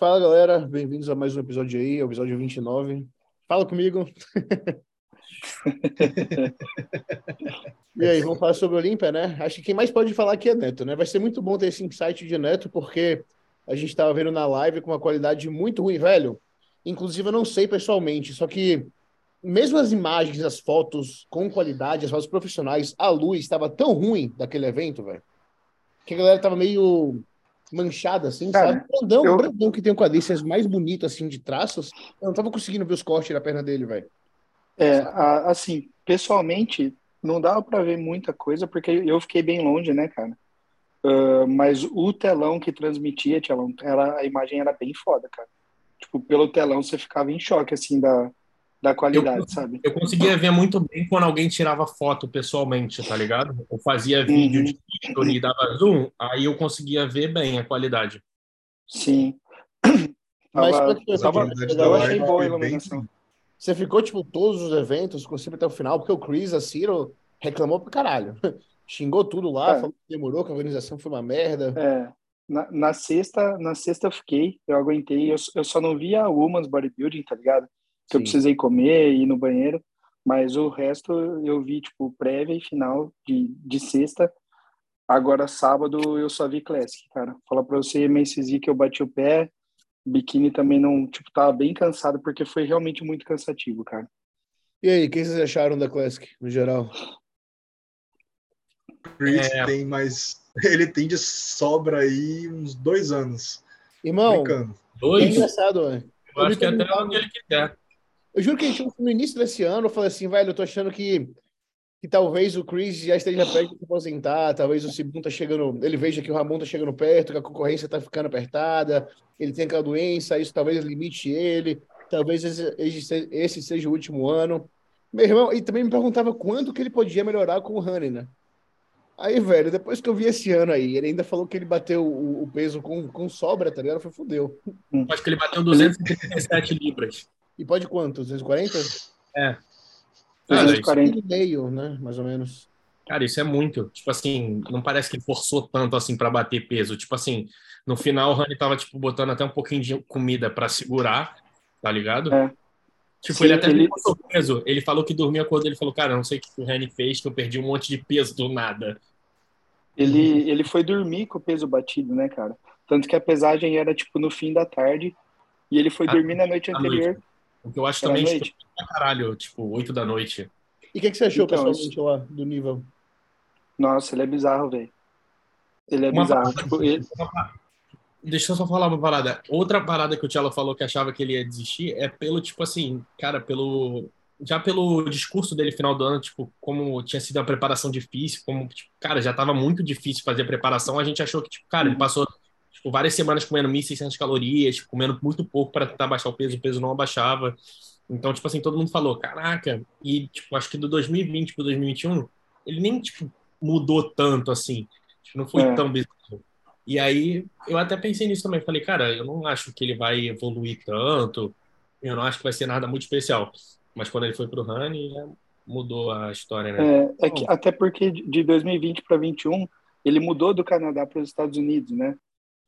Fala galera, bem-vindos a mais um episódio aí, episódio 29. Fala comigo. e aí, vamos falar sobre Olímpia, né? Acho que quem mais pode falar aqui é Neto, né? Vai ser muito bom ter esse insight de Neto, porque a gente estava vendo na live com uma qualidade muito ruim, velho. Inclusive, eu não sei pessoalmente, só que mesmo as imagens, as fotos com qualidade, as fotos profissionais, a luz estava tão ruim daquele evento, velho, que a galera tava meio manchada, assim, Cara, sabe? Brandão, eu... Brandão que tem um quadríceps mais bonito, assim, de traços. Eu não tava conseguindo ver os cortes da perna dele, velho. É, assim, pessoalmente, não dava para ver muita coisa, porque eu fiquei bem longe, né, cara? Uh, mas o telão que transmitia, telão, era, a imagem era bem foda, cara. Tipo, pelo telão você ficava em choque, assim, da, da qualidade, eu, sabe? Eu conseguia ver muito bem quando alguém tirava foto pessoalmente, tá ligado? Ou fazia vídeo de uhum. de e dava zoom, aí eu conseguia ver bem a qualidade. Sim. Mas tava, tava, eu achei boa a iluminação. Você ficou, tipo, todos os eventos, conseguiu até o final, porque o Chris, a Ciro, reclamou pra caralho. Xingou tudo lá, é. falou que demorou, que a organização foi uma merda. É. Na, na sexta, na sexta eu fiquei, eu aguentei, eu, eu só não via a Woman's Bodybuilding, tá ligado? Que eu precisei comer e ir no banheiro, mas o resto eu vi, tipo, prévia e final de, de sexta. Agora, sábado, eu só vi Classic, cara. Falar pra você, MSZ que eu bati o pé, biquíni também não, tipo, tava bem cansado, porque foi realmente muito cansativo, cara. E aí, o que vocês acharam da Classic, no geral? Chris é... tem mais. Ele tem de sobra aí uns dois anos. Irmão, dois? É engraçado, velho. Eu, eu acho que até onde ele quiser. Eu juro que gente, no início desse ano, eu falei assim, velho, eu tô achando que, que talvez o Chris já esteja perto de se aposentar, talvez o Sibum tá chegando, ele veja que o Ramon tá chegando perto, que a concorrência tá ficando apertada, ele tem aquela doença, isso talvez limite ele, talvez esse, esse seja o último ano. Meu irmão, e também me perguntava quanto que ele podia melhorar com o Honey, né? Aí, velho, depois que eu vi esse ano aí, ele ainda falou que ele bateu o, o peso com, com sobra, tá ligado? Foi fudeu. Acho que ele bateu 237 libras. E pode quanto? 240? É. Cara, 240 e meio, né? Mais ou menos. Cara, isso é muito. Tipo assim, não parece que ele forçou tanto assim para bater peso. Tipo assim, no final o Rani tava tipo botando até um pouquinho de comida para segurar, tá ligado? É. Tipo, Sim, ele até ele... botou peso. Ele falou que dormia quando ele falou, cara, não sei o que o Rani fez, que eu perdi um monte de peso do nada. Ele, ele foi dormir com o peso batido, né, cara? Tanto que a pesagem era tipo no fim da tarde e ele foi ah, dormir na noite anterior. Noite. O que eu acho também noite. pra caralho, tipo, 8 da noite. E o que, que, você achou então, pessoalmente isso... lá do nível? Nossa, ele é bizarro, velho. Ele é uma bizarro. Parada, tipo, ele... Deixa eu só falar uma parada. Outra parada que o Tchelo falou que achava que ele ia desistir é pelo, tipo assim, cara, pelo. Já pelo discurso dele final do ano, tipo, como tinha sido a preparação difícil, como, tipo, cara, já tava muito difícil fazer a preparação, a gente achou que, tipo, cara, ele uhum. passou tipo, várias semanas comendo 1.600 calorias, tipo, comendo muito pouco para tentar baixar o peso, o peso não abaixava. Então, tipo assim, todo mundo falou, caraca, e, tipo, acho que do 2020 para 2021, ele nem, tipo, mudou tanto, assim, tipo, não foi é. tão bizarro. E aí, eu até pensei nisso também, falei, cara, eu não acho que ele vai evoluir tanto, eu não acho que vai ser nada muito especial. Mas quando ele foi pro Rani, mudou a história, né? É, é que, até porque de 2020 para 2021, ele mudou do Canadá para os Estados Unidos, né?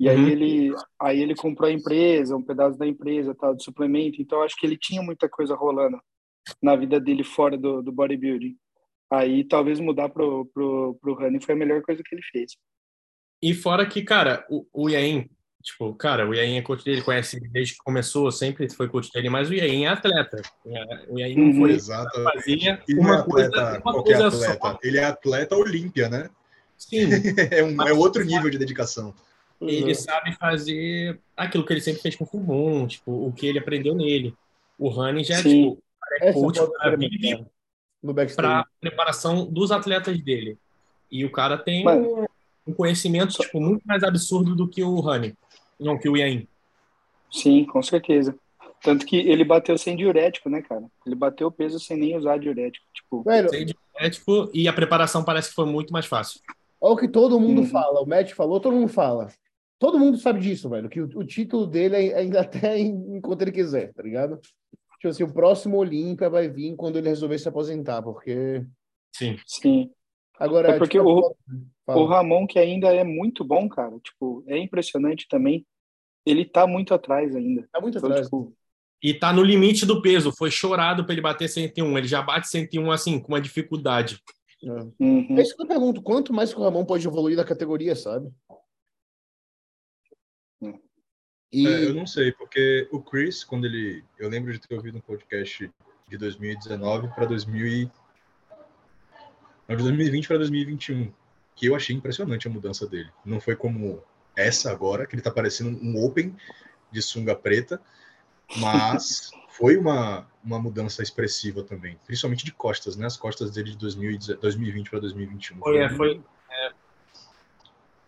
E aí uhum. ele, aí ele comprou a empresa, um pedaço da empresa, tal, de suplemento. Então acho que ele tinha muita coisa rolando na vida dele fora do, do bodybuilding. Aí talvez mudar pro, pro, pro running foi a melhor coisa que ele fez. E fora que, cara, o, o Yain, tipo, cara, o Yain é coach dele, conhece desde que começou, sempre foi coach dele, mas o Yain é atleta. O Yain não uhum. foi Exato. fazia ele uma é atleta, coisa, uma qualquer coisa atleta. Só. Ele é atleta olímpia, né? Sim. é, um, é outro nível de dedicação. Ele uhum. sabe fazer aquilo que ele sempre fez com o Fubon, tipo, o que ele aprendeu nele. O Rani já é, tipo, é coach para preparação dos atletas dele. E o cara tem Mas... um conhecimento tipo, muito mais absurdo do que o Rani, não que o Yain. Sim, com certeza. Tanto que ele bateu sem diurético, né, cara? Ele bateu o peso sem nem usar diurético. Tipo... Velho, sem diurético e a preparação parece que foi muito mais fácil. Olha o que todo mundo uhum. fala. O Matt falou, todo mundo fala. Todo mundo sabe disso, velho, que o, o título dele é ainda até enquanto ele quiser, tá ligado? Tipo assim, o próximo Olímpia vai vir quando ele resolver se aposentar, porque. Sim. Sim. Agora, é porque tipo, o, o Ramon, que ainda é muito bom, cara, tipo, é impressionante também ele tá muito atrás ainda. Tá muito Então, atrás. tipo, E tá no limite do peso. Foi chorado pra ele bater 101. Ele já bate 101 assim, com uma dificuldade. É. uhum. É isso que eu pergunto, quanto mais que o Ramon pode evoluir na categoria, sabe? E É, eu não sei, porque o Chris, quando ele. Eu lembro de ter ouvido um podcast de 2019 para 2000 e... não, de 2020 para 2021, que eu achei impressionante a mudança dele. Não foi como essa agora, que ele tá parecendo um Open de sunga preta, mas foi uma, uma mudança expressiva também, principalmente de costas, né? As costas dele de 2010 2020 para 2021. Foi, é, foi,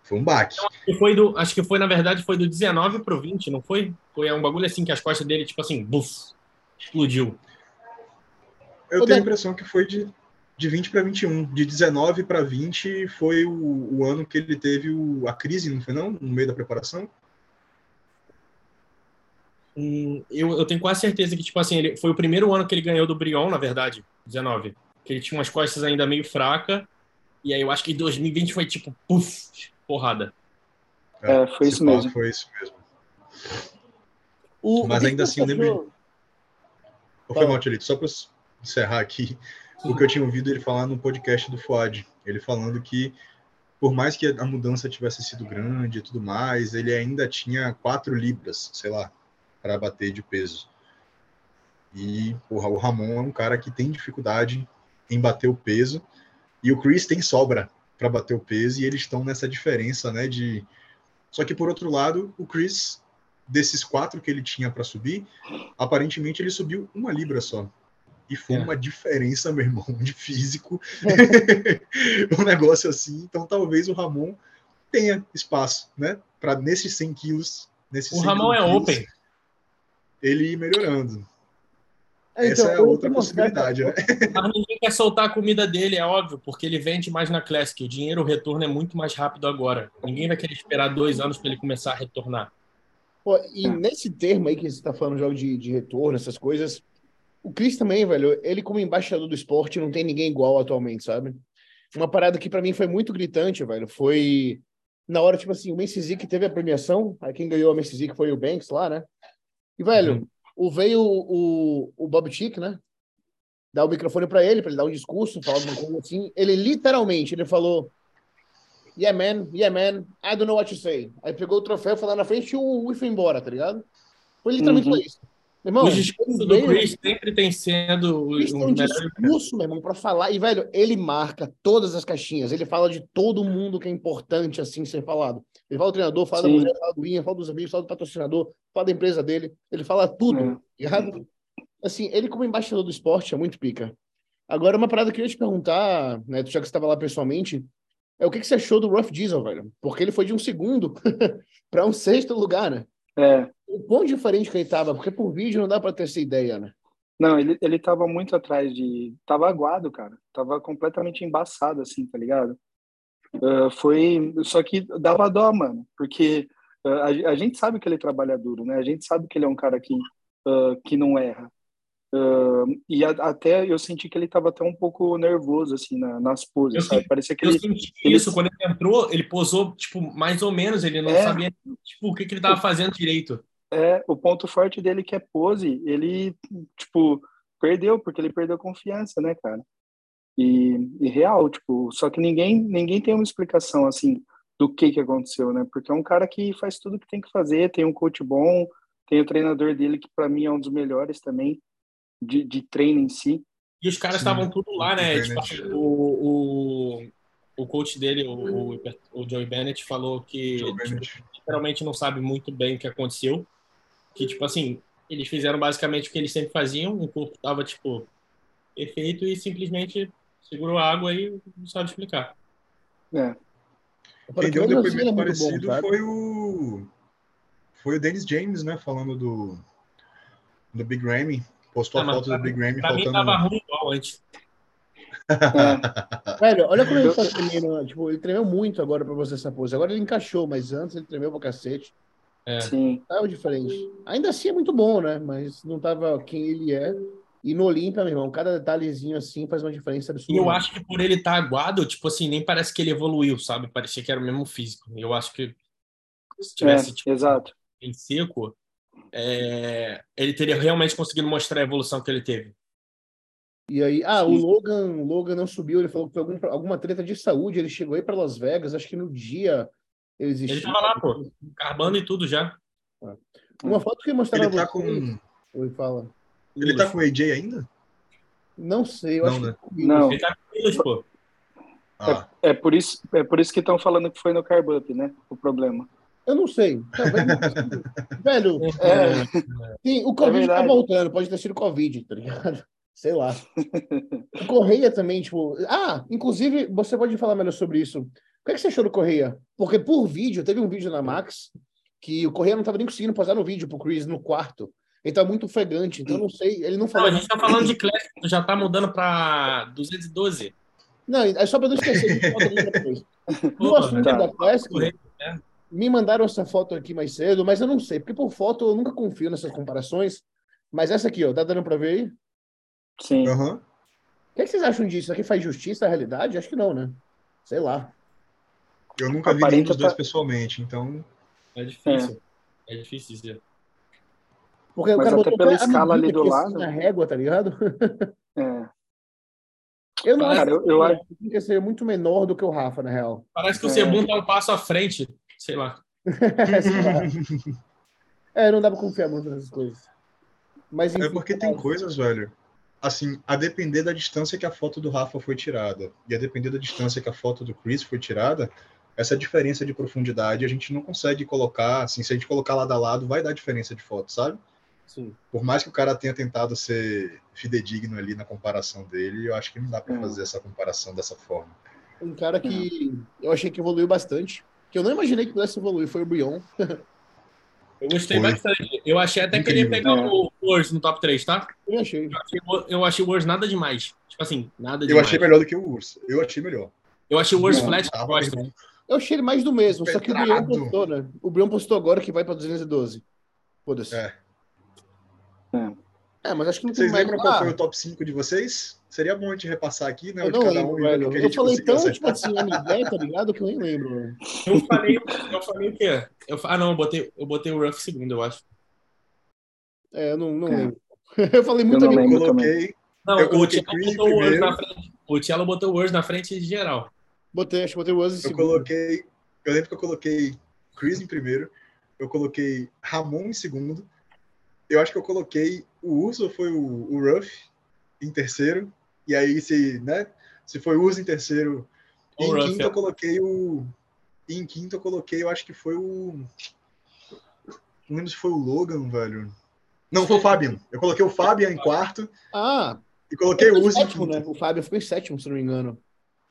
foi um baque. E foi do, acho que foi, na verdade, foi do 19 pro 20, não foi? Foi um bagulho assim que as costas dele, tipo assim, buf, explodiu. Eu Ô, tenho a impressão que foi de, de 20 para 21. De 19 para 20 foi o, o ano que ele teve o- a crise, não foi não? No meio da preparação? Hum, eu, eu tenho quase certeza que, tipo assim, ele, foi o primeiro ano que ele ganhou do Brion, na verdade, 19. Que ele tinha umas costas ainda meio fraca. E aí eu acho que em 2020 foi tipo, puf, porrada. É, foi se isso mesmo. Foi isso mesmo. o, Mas o que ainda assim, eu lembro- achou? Ou foi mal, Tchelito? Só para encerrar aqui, o que eu tinha ouvido ele falar no podcast do Fuad. Ele falando que, por mais que a mudança tivesse sido grande e tudo mais, ele ainda tinha 4 libras, sei lá, para bater de peso. E porra, o Ramon é um cara que tem dificuldade em bater o peso, e o Chris tem sobra para bater o peso, e eles estão nessa diferença, né? De. Só que por outro lado, o Chris, desses quatro que ele tinha para subir, aparentemente ele subiu uma libra só. E foi É. uma diferença, meu irmão, de físico. um negócio assim. Então talvez o Ramon tenha espaço, né? Para nesses 100 quilos. Nesses O 100 Ramon é quilos, open. Ele ir melhorando. É, Essa é outra possibilidade, né? Mas ninguém quer soltar a comida dele, é óbvio, porque ele vende mais na Classic. O dinheiro, o retorno é muito mais rápido agora. Ninguém vai querer esperar dois anos para ele começar a retornar. Pô, e É. nesse termo aí que você tá falando, jogo de, de retorno, essas coisas, o Chris também, velho, ele como embaixador do esporte não tem ninguém igual atualmente, sabe? Uma parada que pra mim foi muito gritante, velho, foi na hora, tipo assim, o Men's que teve a premiação, aí quem ganhou a Men's que foi o Banks lá, né? E, velho, o, veio o, o Bob Chick, né? Dar o microfone pra ele, pra ele dar um discurso, falar alguma coisa assim. Ele literalmente, ele falou Yeah, man, yeah, man, I don't know what to say. Aí pegou o troféu, foi lá na frente e o Will foi embora, tá ligado? Foi literalmente Uhum. isso. Irmão, o discurso do veio- Chris sempre tem sendo Chris um tem um discurso, meu irmão, pra falar. E, velho, ele marca todas as caixinhas. Ele fala de todo mundo que é importante, assim, ser falado. Ele fala do treinador, fala Sim. da mulher, fala do Ian, fala dos amigos, fala do patrocinador, fala da empresa dele. Ele fala tudo, É. tá? Assim, ele como embaixador do esporte é muito pica. Agora, uma parada que eu ia te perguntar, né, já que você estava lá pessoalmente, é o que, que você achou do Rough Diesel, velho? Porque ele foi de um segundo para um sexto lugar, né? É, O quão diferente que ele tava, porque por vídeo não dá para ter essa ideia, né? não, ele, ele tava muito atrás de. Tava aguado, cara. Tava completamente embaçado, assim, tá ligado? Ah, foi. Só que dava dó, mano, porque ah, a, a gente sabe que ele trabalha duro, né? A gente sabe que ele é um cara que, ah, que não erra. Ah, e a- até eu senti que ele tava até um pouco nervoso, assim, na- nas poses, Eu sabe? senti- Parecia que Eu ele. senti ele- isso quando ele entrou, ele posou, tipo, mais ou menos, ele não É. sabia, tipo, o que, que ele tava fazendo direito. É, o ponto forte dele que é pose, ele, tipo, perdeu, porque ele perdeu confiança, né, cara? E, e real, tipo, só que ninguém, ninguém tem uma explicação, assim, do que que aconteceu, né? Porque é um cara que faz tudo que tem que fazer, tem um coach bom, tem o treinador dele, que para mim é um dos melhores também, de, de treino em si. E os caras Sim, estavam tudo lá, o né? Tipo, o, o, o coach dele, o, o, o Joey Bennett, falou que tipo, Bennett. literalmente não sabe muito bem o que aconteceu. Que, tipo assim, eles fizeram basicamente o que eles sempre faziam, o corpo tava, tipo, perfeito e simplesmente segurou a água e não sabe explicar. É, Quem deu depoimento é bom, parecido sabe? foi o foi o Dennis James, né? Falando do do Big Ramy. Postou Ah, a mas foto pra do Big Ramy Pra mim faltando. tava ruim igual antes. é, Velho, olha como ele tá tremendo. Tipo, ele tremeu muito agora pra você essa pose. Agora ele encaixou, mas antes ele tremeu pra cacete. É. sim. Tava diferente. Ainda assim é muito bom, né? Mas não tava quem ele é. E no Olímpia, meu irmão, cada detalhezinho assim faz uma diferença absurda. E eu acho que por ele estar aguado, tipo assim, nem parece que ele evoluiu, sabe? Parecia que era o mesmo físico. Eu acho que se É, tivesse, tipo, exato. em seco, é, ele teria realmente conseguido mostrar a evolução que ele teve. E aí, ah, o Logan, o Logan não subiu, ele falou que foi algum, alguma treta de saúde, ele chegou aí para Las Vegas, acho que no dia ele existiu. Ele tava lá, pô, carbando e tudo já. Uma foto que mostrava Ele tá com. Oi, fala. Ele tá com o AJ ainda? Não sei, eu Não, acho né? que Não. Ele tá com Milos, pô. Ah, É por isso, é por isso que estão falando que foi no Carb Up, né? O problema. Eu não sei. Talvez não. Velho, É, sim, o Covid tá verdade. voltando, pode ter sido Covid, tá ligado? Sei lá. O Correia também, tipo. Ah, inclusive, você pode falar melhor sobre isso. O que, é que você achou do Correia? Porque por vídeo, teve um vídeo na Max que o Correia não tava nem conseguindo posar no vídeo pro Chris no quarto. Ele tá muito ofegante, então eu não sei. Ele não Não, falou. a gente tá falando de Classic, tu já tá mudando pra 212. Não, é só pra não esquecer. a gente volta ali depois. No Pô, assunto tá. da Classic, Correia, né? Me mandaram essa foto aqui mais cedo, mas eu não sei, porque por foto eu nunca confio nessas comparações. Mas essa aqui, ó, tá dando pra ver aí? O sim. aham. que, é que vocês acham disso? Isso aqui faz justiça à realidade? Acho que não, né? Sei lá. Eu nunca vi nenhum Aparenta dos dois tá- pessoalmente, então. É difícil. É, difícil dizer. Porque o Mas cara até botou pela a escala ali do lado. na régua, tá ligado? É. Eu não Cara, acho eu- eu que acho- que seria muito menor do que o Rafa, na real. Parece que o É. Cebum tá um passo à frente. Sei lá. Sei lá. é, não dá pra confiar muito nessas coisas. Mas, enfim, É porque tem coisas, velho. Assim, a depender da distância que a foto do Rafa foi tirada e a depender da distância que a foto do Chris foi tirada, essa diferença de profundidade a gente não consegue colocar, assim, se a gente colocar lado a lado, vai dar diferença de foto, sabe? Sim. Por mais que o cara tenha tentado ser fidedigno ali na comparação dele, eu acho que não dá pra Hum. fazer essa comparação dessa forma. Um cara que eu achei que evoluiu bastante, que eu não imaginei que pudesse evoluir, foi o Brion. Eu gostei Foi. bastante. Eu achei até que ele ia pegar É. o Wars no top 3, tá? Eu achei. Eu achei, o- eu achei o Wars nada demais. Tipo assim, nada Eu demais. achei melhor do que o Urso. Eu achei melhor. Eu achei o Wars Não, flat irmão. Eu achei ele mais do mesmo, só que o Brion postou, né? O Brion postou agora que vai pra 212. Foda-se. É. É, mas acho que não tem Vocês mais. lembram qual Ah, foi o top 5 de vocês? Seria bom a gente repassar aqui, né? Eu o não lembro, um o velho. Eu falei tão, acertar. tipo assim, a minha ideia, tá ligado? Que eu nem lembro. velho. Eu falei, eu falei o quê? Eu, ah, não, eu botei, eu botei o Ruff segundo, eu acho. É, eu não, não É. lembro. Eu falei muito Eu não lembro. Eu também. coloquei. Não, Eu o coloquei Thiago Chris botou o primeiro. na frente. O Thiago botou o Wars na frente de geral. Botei, acho que botei o Ozzy em Eu segundo. coloquei. Eu lembro que eu coloquei Chris em primeiro. Eu coloquei Ramon em segundo. Eu acho que eu coloquei o Urso ou foi o, o Ruff em terceiro. E aí, se, né? Se foi o Urso em terceiro. E em quinto eu coloquei o. Em quinto eu coloquei, eu acho que foi o. Não lembro se foi o Logan, velho. Não, foi o Fabian. Eu coloquei o Fabian em quarto Ah, e coloquei o em sétimo, né? O Fábio ficou em sétimo, se não me engano.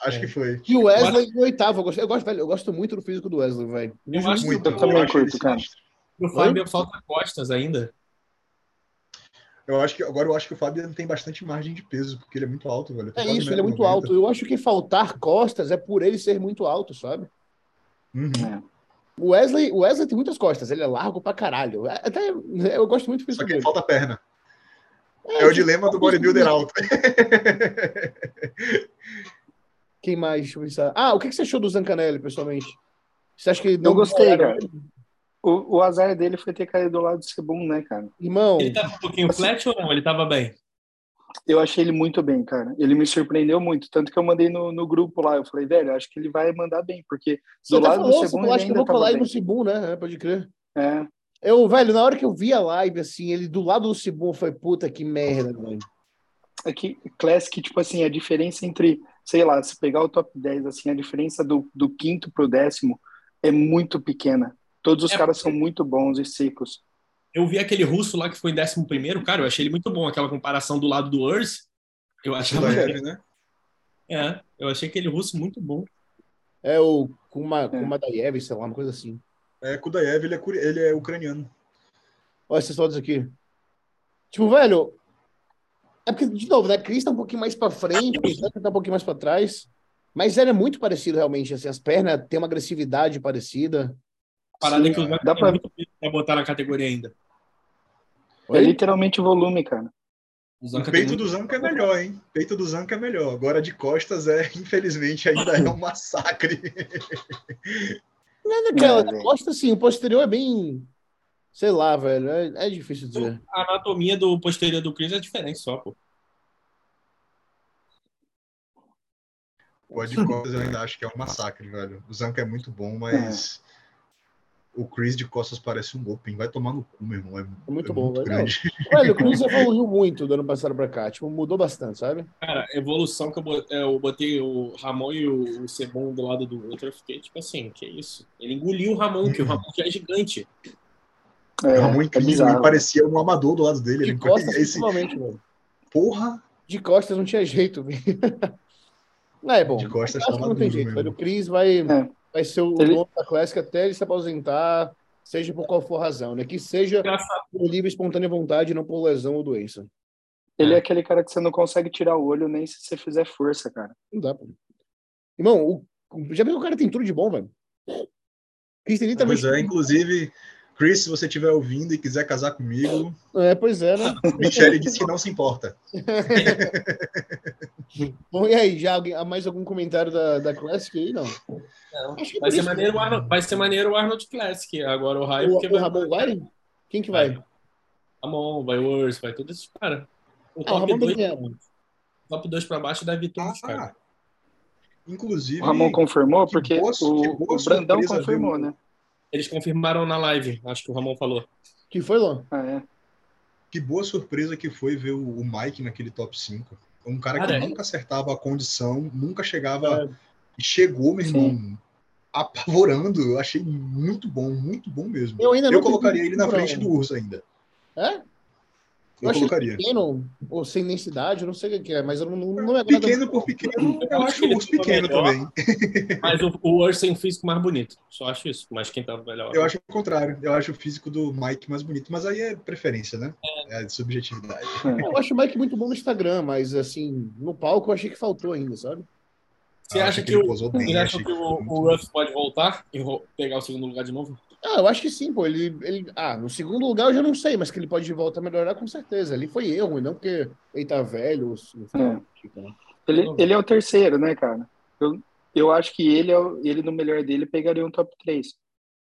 Acho É. que foi. E o Wesley em oitavo. Eu gosto, eu gosto, velho, eu gosto muito do físico do Wesley, velho. Eu Justo. acho Muito. Eu também curto, cara. sinistro. O Fábio falta costas ainda. Eu acho que agora eu acho que o Fabian tem bastante margem de peso, porque ele é muito alto, velho. É isso, ele é muito 1,90. alto. Eu acho que faltar costas é por ele ser muito alto, sabe? Uhum. É. O Wesley, o Wesley tem muitas costas, ele é largo pra caralho. Até eu gosto muito do Só que dele. falta perna. É, o dilema do bodybuilder alto. Quem mais? Deixa eu pensar. Ah, o que você achou do Zancanelli, pessoalmente? Você acha que ele Eu gostei, cara. O, o azar dele foi ter caído do lado do Sebum, né, cara? Irmão, Ele tava um pouquinho flat ou não? Ele tava bem? Eu achei ele muito bem, cara. Ele me surpreendeu muito. Tanto que eu mandei no, no grupo lá. Eu falei, velho, acho que ele vai mandar bem, porque você do até lado falou, do você Sebum ele acho que eu vou colar no bem. Cibum, né? É, Pode crer. É, Eu, velho, na hora que eu vi a live, assim, ele do lado do Cibum, foi puta que merda, velho. é que Classic, tipo assim, a diferença entre, sei lá, se pegar o top 10, assim, a diferença do, do quinto pro décimo é muito pequena. Todos os É, caras são muito bons e secos. Eu vi aquele russo lá que foi em 11 primeiro, cara, eu achei ele muito bom, aquela comparação do lado do Urs. Eu achava. Leve, né? É, eu achei aquele russo muito bom. É o Kuma, Kumadayev, sei lá, uma coisa assim. É, Kudaev, ele é, ele é ucraniano. Olha essas fotos aqui. Tipo, velho. É porque, de novo, né? Cris tá um pouquinho mais pra frente, o Zanca tá um pouquinho mais pra trás. Mas ele é muito parecido, realmente. Assim, as pernas têm uma agressividade parecida. Parada Sim, que os dá pra- pra botar na categoria ainda. É literalmente volume, cara. O O peito muito- do Zanca é melhor, hein? Peito do Zanca é melhor. Agora de costas é, infelizmente, ainda é um massacre. Não é daquela. É, da velho. costa, assim, o posterior é bem. Sei lá, velho. É, é difícil dizer. A anatomia do posterior do Chris é diferente só, pô. O de costas eu ainda acho que é um massacre, velho. O Zanca é muito bom, mas é. O Chris de costas parece um Open. Vai tomar no cu, meu irmão. É, é muito é bom, muito velho. velho. O Chris evoluiu muito do ano passado pra cá. Tipo, mudou bastante, sabe? Cara, evolução que eu botei, é, eu botei o Ramon e o Sebon do lado do outro, eu fiquei tipo assim, que isso? Ele engoliu o Ramon, que o Ramon já é gigante. É, o Ramon incrível, ele parecia um amador do lado dele. De ele costas, esse... velho. Porra! De costas não tinha jeito, velho. Não, é bom. De costas acho que não tem jeito, velho. O Cris vai, é. Vai ser o ele... dono da Classic até ele se aposentar, seja por qual for razão, né? Que seja por livre espontânea vontade, não por lesão ou doença. Ele é. é aquele cara que você não consegue tirar o olho nem se você fizer força, cara. Não dá, pô. Irmão, o... já viu que o cara tem tudo de bom, velho? Chris também. Pois é, inclusive, Chris, se você estiver ouvindo e quiser casar comigo. É, pois é, né? Michelle disse que não se importa. Bom, e aí, já alguém, mais algum comentário da, da Classic aí? Não. não. Vai, ser maneiro, Arnold, vai ser maneiro o Arnold Classic. Agora o Raio. O, o Ramon vai? Quem que vai? vai. Ramon, vai o Urs, vai todos esses caras. O top ah, 2 é. top 2 para baixo deve todos os ah, caras. Inclusive. O Ramon confirmou, porque boa, o, o Brandão confirmou, viu? né? Eles confirmaram na live, acho que o Ramon falou. Que foi, Lô? Ah, é. Que boa surpresa que foi ver o Mike naquele top 5. Um cara, cara que é? nunca acertava a condição, nunca chegava. É. Chegou, meu irmão, Sim. apavorando. Eu achei muito bom, muito bom mesmo. Eu ainda não Eu colocaria ele na frente do Urso ainda. É? Eu, eu colocaria. pequeno, ou sem densidade, eu não sei o que é, mas eu não, não é Pequeno por pequeno, eu, eu acho o urso pequeno melhor, também. Mas o, o urso tem um físico mais bonito. Só acho isso. Mas quem tá melhor. Eu acho o contrário. Eu acho o físico do Mike mais bonito. Mas aí é preferência, né? É, é subjetividade. Eu acho o Mike muito bom no Instagram, mas assim, no palco eu achei que faltou ainda, sabe? Você ah, acha que, que, o, bem, você acha que, que o, o Ruff pode voltar e pegar o segundo lugar de novo? Ah, eu acho que sim, pô. Ele, ele, ah, no segundo lugar eu já não sei, mas que ele pode de volta a melhorar com certeza. Ali foi erro, não porque ele tá velho. É. Tipo, né? ele, ele é o terceiro, né, cara? Eu, eu acho que ele, é o, ele, no melhor dele, pegaria um top 3.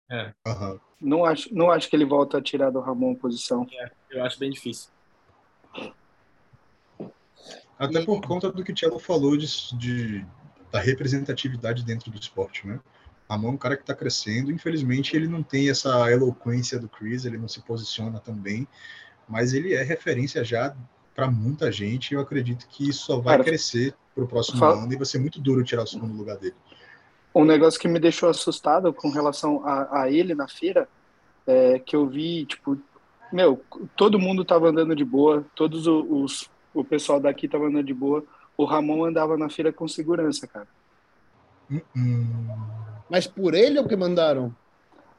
É. Uhum. Não, acho, não acho que ele volta a tirar do Ramon posição. É, eu acho bem difícil. Até por conta do que o Thiago falou de, de, da representatividade dentro do esporte, né? Ramon é um cara que está crescendo. Infelizmente, ele não tem essa eloquência do Chris, ele não se posiciona tão bem, mas ele é referência já para muita gente. Eu acredito que isso só vai cara, crescer para o próximo fala... ano e vai ser muito duro tirar o segundo lugar dele. Um negócio que me deixou assustado com relação a, a ele na feira é que eu vi, tipo, meu, todo mundo tava andando de boa, todos os, o pessoal daqui tava andando de boa. O Ramon andava na feira com segurança, cara. Uh -uh. Mas por ele ou que mandaram?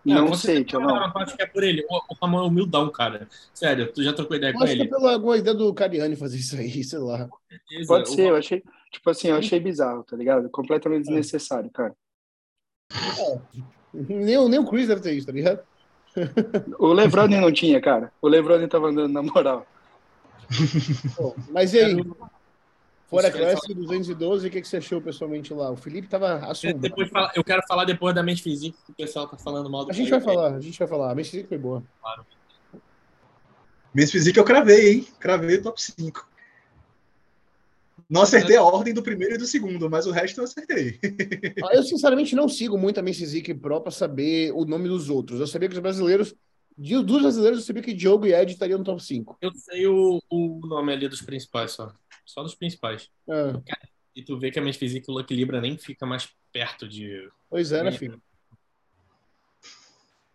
Não, não sei, tio, não. Acho que é por ele. O, o Ramon é humildão, cara. Sério, tu já trocou ideia eu com acho ele? Acho que é pela alguma ideia do Cariani fazer isso aí, sei lá. Pode ser, eu achei, tipo assim, eu achei bizarro, tá ligado? Completamente desnecessário, cara. É. Nem, nem o Chris deve ter isso, tá ligado? O Lebrone não tinha, cara. O Lebrone tava andando na moral. Bom, mas e aí? Fora Classic 212, o que, que você achou pessoalmente lá? O Felipe tava assombrado. Depois eu quero falar depois da mente física, que o pessoal tá falando mal do A gente vai falar, a gente vai falar. A mente física foi boa. Claro. Mente física eu cravei, hein? Cravei o top 5. Não acertei a ordem do primeiro e do segundo, mas o resto eu acertei. Ah, eu, sinceramente, não sigo muito a Physique Pro para saber o nome dos outros. Eu sabia que os brasileiros, dos brasileiros, eu sabia que Diogo e Ed estariam no top 5. Eu sei o, o nome ali dos principais só. Só dos principais. É. E tu vê que a minha física o Lucky Libra nem fica mais perto de. Pois é, né, filho?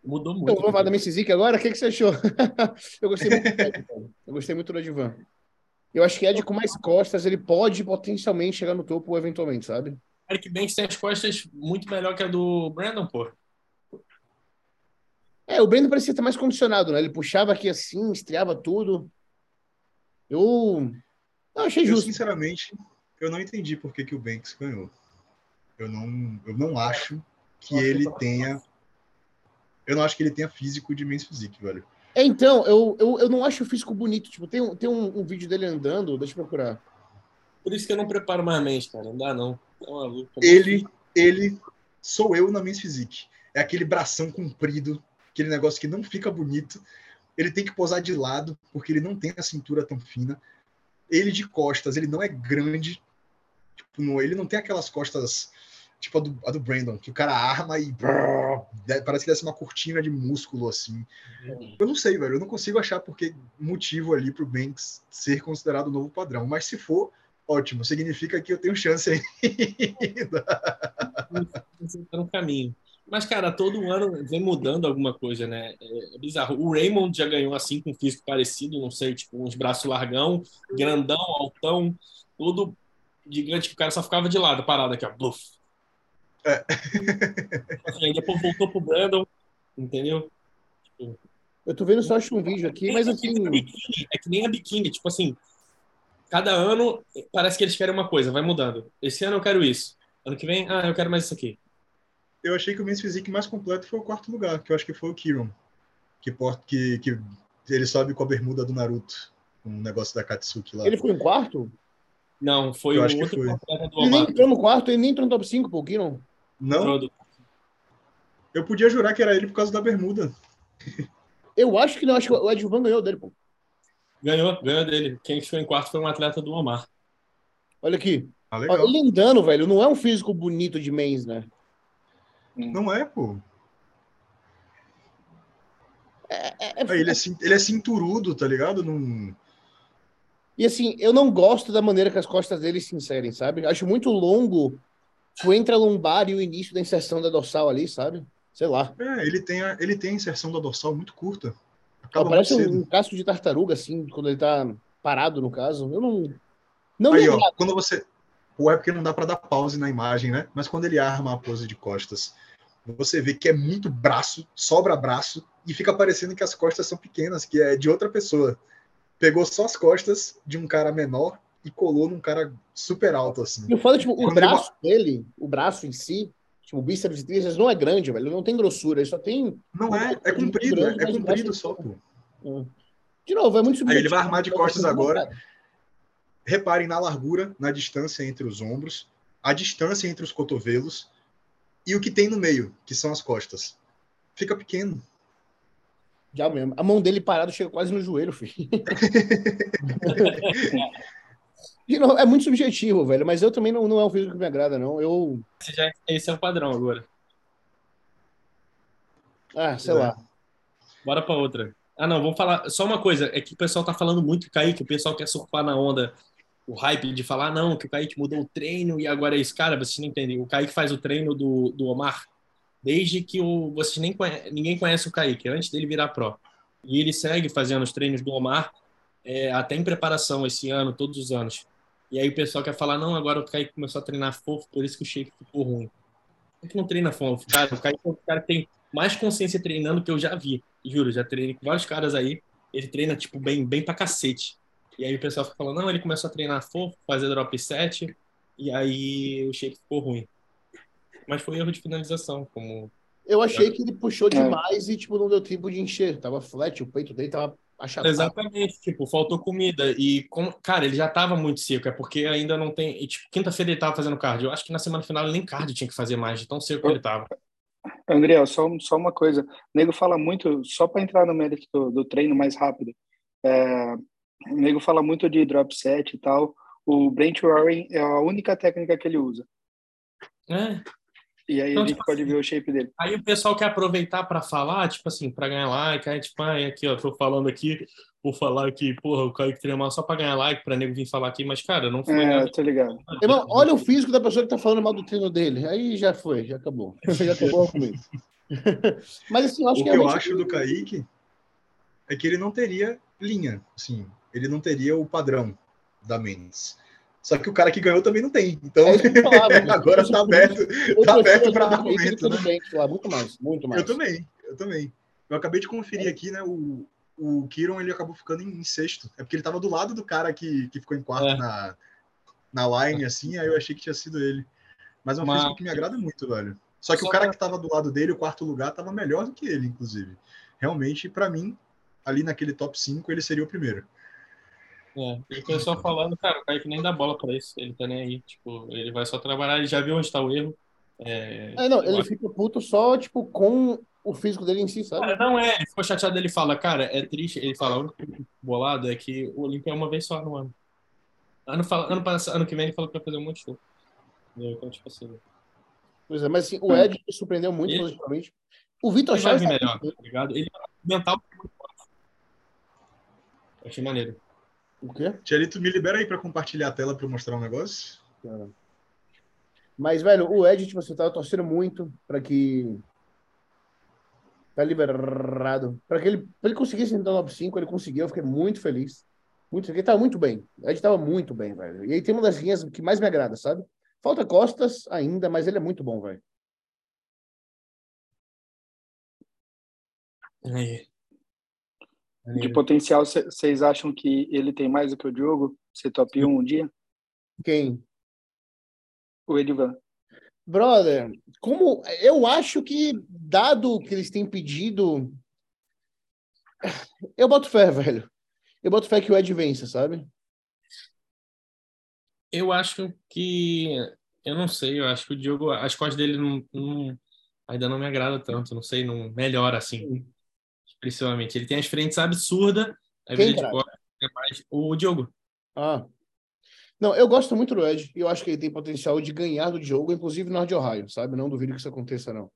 Mudou muito. Então, vamos falar da Miss agora? O que, que você achou? eu gostei muito do Ed, Eu gostei muito do Advan. Eu acho que Ed com mais costas, ele pode potencialmente chegar no topo eventualmente, sabe? Eric Banks tem as costas muito melhor que a do Brandon, pô. É, o Brandon parecia estar mais condicionado, né? Ele puxava aqui assim, estreava tudo. Eu eu achei justo. Eu, sinceramente, eu não entendi por que, que o Banks ganhou. Eu não, eu não acho que Nossa, ele tenha. Eu não acho que ele tenha físico de Men's Physique, velho. É, então, eu, eu, eu não acho o físico bonito. Tipo, tem, tem um, um vídeo dele andando, deixa eu procurar. Por isso que eu não preparo mais mente, cara. Não dá, não. É ele, ele sou eu na Men's Physique. É aquele bração comprido aquele negócio que não fica bonito. Ele tem que posar de lado, porque ele não tem a cintura tão fina. Ele de costas, ele não é grande. Tipo, não, ele não tem aquelas costas tipo a do, a do Brandon, que o cara arma e brrr, parece que desce uma cortina de músculo assim. Uhum. Eu não sei, velho, eu não consigo achar porque motivo ali pro Banks ser considerado o novo padrão, mas se for, ótimo, significa que eu tenho chance ainda. Tá no caminho. Mas, cara, todo ano vem mudando alguma coisa, né? É, é bizarro. O Raymond já ganhou assim com um físico parecido, não sei, tipo, uns braços largão, grandão, altão, tudo gigante que o cara só ficava de lado, parado aqui, ó. Bluff. É. Assim, aí depois voltou pro Brandon, entendeu? Tipo, eu tô vendo só um vídeo aqui, mas assim. É que nem a biquíni, tipo assim, cada ano parece que eles querem uma coisa, vai mudando. Esse ano eu quero isso. Ano que vem, ah, eu quero mais isso aqui. Eu achei que o Men's Physique mais completo foi o quarto lugar, que eu acho que foi o Kiron. Que, que, que ele sobe com a bermuda do Naruto. Um negócio da Katsuki lá. Ele foi em quarto? Não, foi eu o acho outro foi. do Ele nem entrou no quarto, ele nem entrou no top 5, pô, Kiron. Não? Eu podia jurar que era ele por causa da bermuda. Eu acho que não, acho que o Edvan ganhou dele, pô. Ganhou, ganhou dele. Quem ficou em quarto foi um atleta do Omar. Olha aqui. Ah, Ó, ele andando, velho, não é um físico bonito de mens, né? Não é, pô. É, é, é... Ele, é, ele é cinturudo, tá ligado? Não... E assim, eu não gosto da maneira que as costas dele se inserem, sabe? Acho muito longo tipo, entre a lombar e o início da inserção da dorsal ali, sabe? Sei lá. É, ele tem a, ele tem a inserção da dorsal muito curta. Parece um, um casco de tartaruga, assim, quando ele tá parado, no caso. Eu não. Não Aí, ó, quando você. O é porque não dá para dar pause na imagem, né? Mas quando ele arma a pose de costas, você vê que é muito braço, sobra braço, e fica parecendo que as costas são pequenas, que é de outra pessoa. Pegou só as costas de um cara menor e colou num cara super alto, assim. Eu falo, tipo, o braço ele... dele, o braço em si, tipo, o bíceps de tríceps não é grande, velho. Ele não tem grossura, ele só tem. Não é, é comprido, grande, é comprido só, pô. É. De novo, é muito subjetivo. Aí ele vai armar de costas agora. Reparem na largura, na distância entre os ombros, a distância entre os cotovelos e o que tem no meio, que são as costas. Fica pequeno. Já mesmo. A mão dele parada chega quase no joelho, filho. Novo, é muito subjetivo, velho, mas eu também não, não é um físico que me agrada, não. Eu... Já, esse é o padrão agora. Ah, sei é. lá. Bora pra outra. Ah, não, vamos falar. Só uma coisa, é que o pessoal tá falando muito, Kaique, o pessoal quer surfar na onda, o hype de falar, não, que o Kaique mudou o treino e agora é isso. Cara, vocês não entendem. O Kaique faz o treino do, do Omar desde que o, vocês nem conhe, ninguém conhece o Kaique, antes dele virar pro. E ele segue fazendo os treinos do Omar é, até em preparação esse ano, todos os anos. E aí o pessoal quer falar, não, agora o Kaique começou a treinar fofo, por isso que o shape ficou ruim. É que não treina fofo, cara. O Kaique é o cara que tem mais consciência treinando que eu já vi. Juro, já treinei com vários caras aí. Ele treina, tipo, bem, bem pra cacete. E aí o pessoal fica falando, não, ele começou a treinar fofo, fazer drop set, e aí o shape ficou ruim. Mas foi erro de finalização, como... Eu achei que ele puxou demais e, tipo, não deu tempo de encher. Tava flat, o peito dele tava achatado. Exatamente, tipo, faltou comida. E, com... cara, ele já tava muito seco, é porque ainda não tem. E, tipo, quinta-feira ele tava fazendo cardio. Eu acho que na semana final ele nem cardio tinha que fazer mais, de tão seco que ele tava. André, só, só uma coisa. O nego fala muito, só para entrar no mérito do, do, treino mais rápido. É, o nego fala muito de drop set e tal. O Brent Warren é a única técnica que ele usa. É. E aí então, a gente tipo pode assim, ver o shape dele. Aí o pessoal quer aproveitar para falar, tipo assim, para ganhar like, aí tipo, ah, aqui, ó, tô falando aqui, vou falar que, porra, o Kaique treinou só para ganhar like, para nego vir falar aqui, mas, cara, não foi. É, nada. tô ligado. Irmão, olha o físico da pessoa que tá falando mal do treino dele. Aí já foi, já acabou. já acabou comigo. mas assim, eu acho o que, que eu acho do Kaique é que ele não teria linha, assim, ele não teria o padrão da Mendes. Só que o cara que ganhou também não tem. Então, é agora está aberto, tá aberto para argumento. Né? Bem, muito mais, muito mais. Eu também, eu também. Eu acabei de conferir aqui, né? O, o Kiron ele acabou ficando em, sexto. É porque ele estava do lado do cara que, que ficou em quarto é. na, na line, assim, aí eu achei que tinha sido ele. Mas é um Mas... físico que me agrada muito, velho. Só que Só o cara que estava do lado dele, o quarto lugar, estava melhor do que ele, inclusive. Realmente, para mim, ali naquele top 5, ele seria o primeiro. É, e o pessoal falando, cara, o Kaique nem dá bola pra isso, ele tá nem aí, tipo, ele vai só trabalhar, ele já viu onde tá o erro, É, É, não, ele acho- fica puto só, tipo, com o físico dele em si, sabe? Cara, não é, ele ficou chateado, ele fala, cara, é triste, ele fala, o único bolado é que o Olímpia é uma vez só no ano. Ano, fala- ano, ano que vem ele falou que vai fazer um monte de show. Então, tipo assim, Pois é, mas assim, o Ed surpreendeu muito Ele- positivamente. O Vitor ele vai Chaves vir melhor, tá ligado? Ele mental forte. Eu achei maneiro. O quê? Tchelito, me libera aí pra compartilhar a tela pra eu mostrar um negócio. Mas, velho, o Ed, tipo, você tava torcendo muito pra que. Tá liberado. Pra que ele, pra ele conseguisse entrar no top 5, ele conseguiu. Eu fiquei muito feliz. Muito feliz. Ele tava muito bem. O Ed tava muito bem, velho. E aí tem uma das linhas que mais me agrada, sabe? Falta Costas ainda, mas ele é muito bom, velho. Aí. De potencial, vocês acham que ele tem mais do que o Diogo? Ser top 1 um dia? Quem? O Edivan. Brother, como eu acho que, dado o que eles têm pedido, eu boto fé, velho. Eu boto fé que o Ed vença, sabe? Eu acho que. Eu não sei, eu acho que o Diogo. As costas dele não, não- ainda não me agrada tanto, não sei, não melhora assim. Principalmente. Ele tem as frentes absurdas, a Quem, vida de cara? costas é mais. O Diogo. Ah. Não, eu gosto muito do Ed e eu acho que ele tem potencial de ganhar do jogo, inclusive no de Ohio, sabe? Não duvido que isso aconteça, não.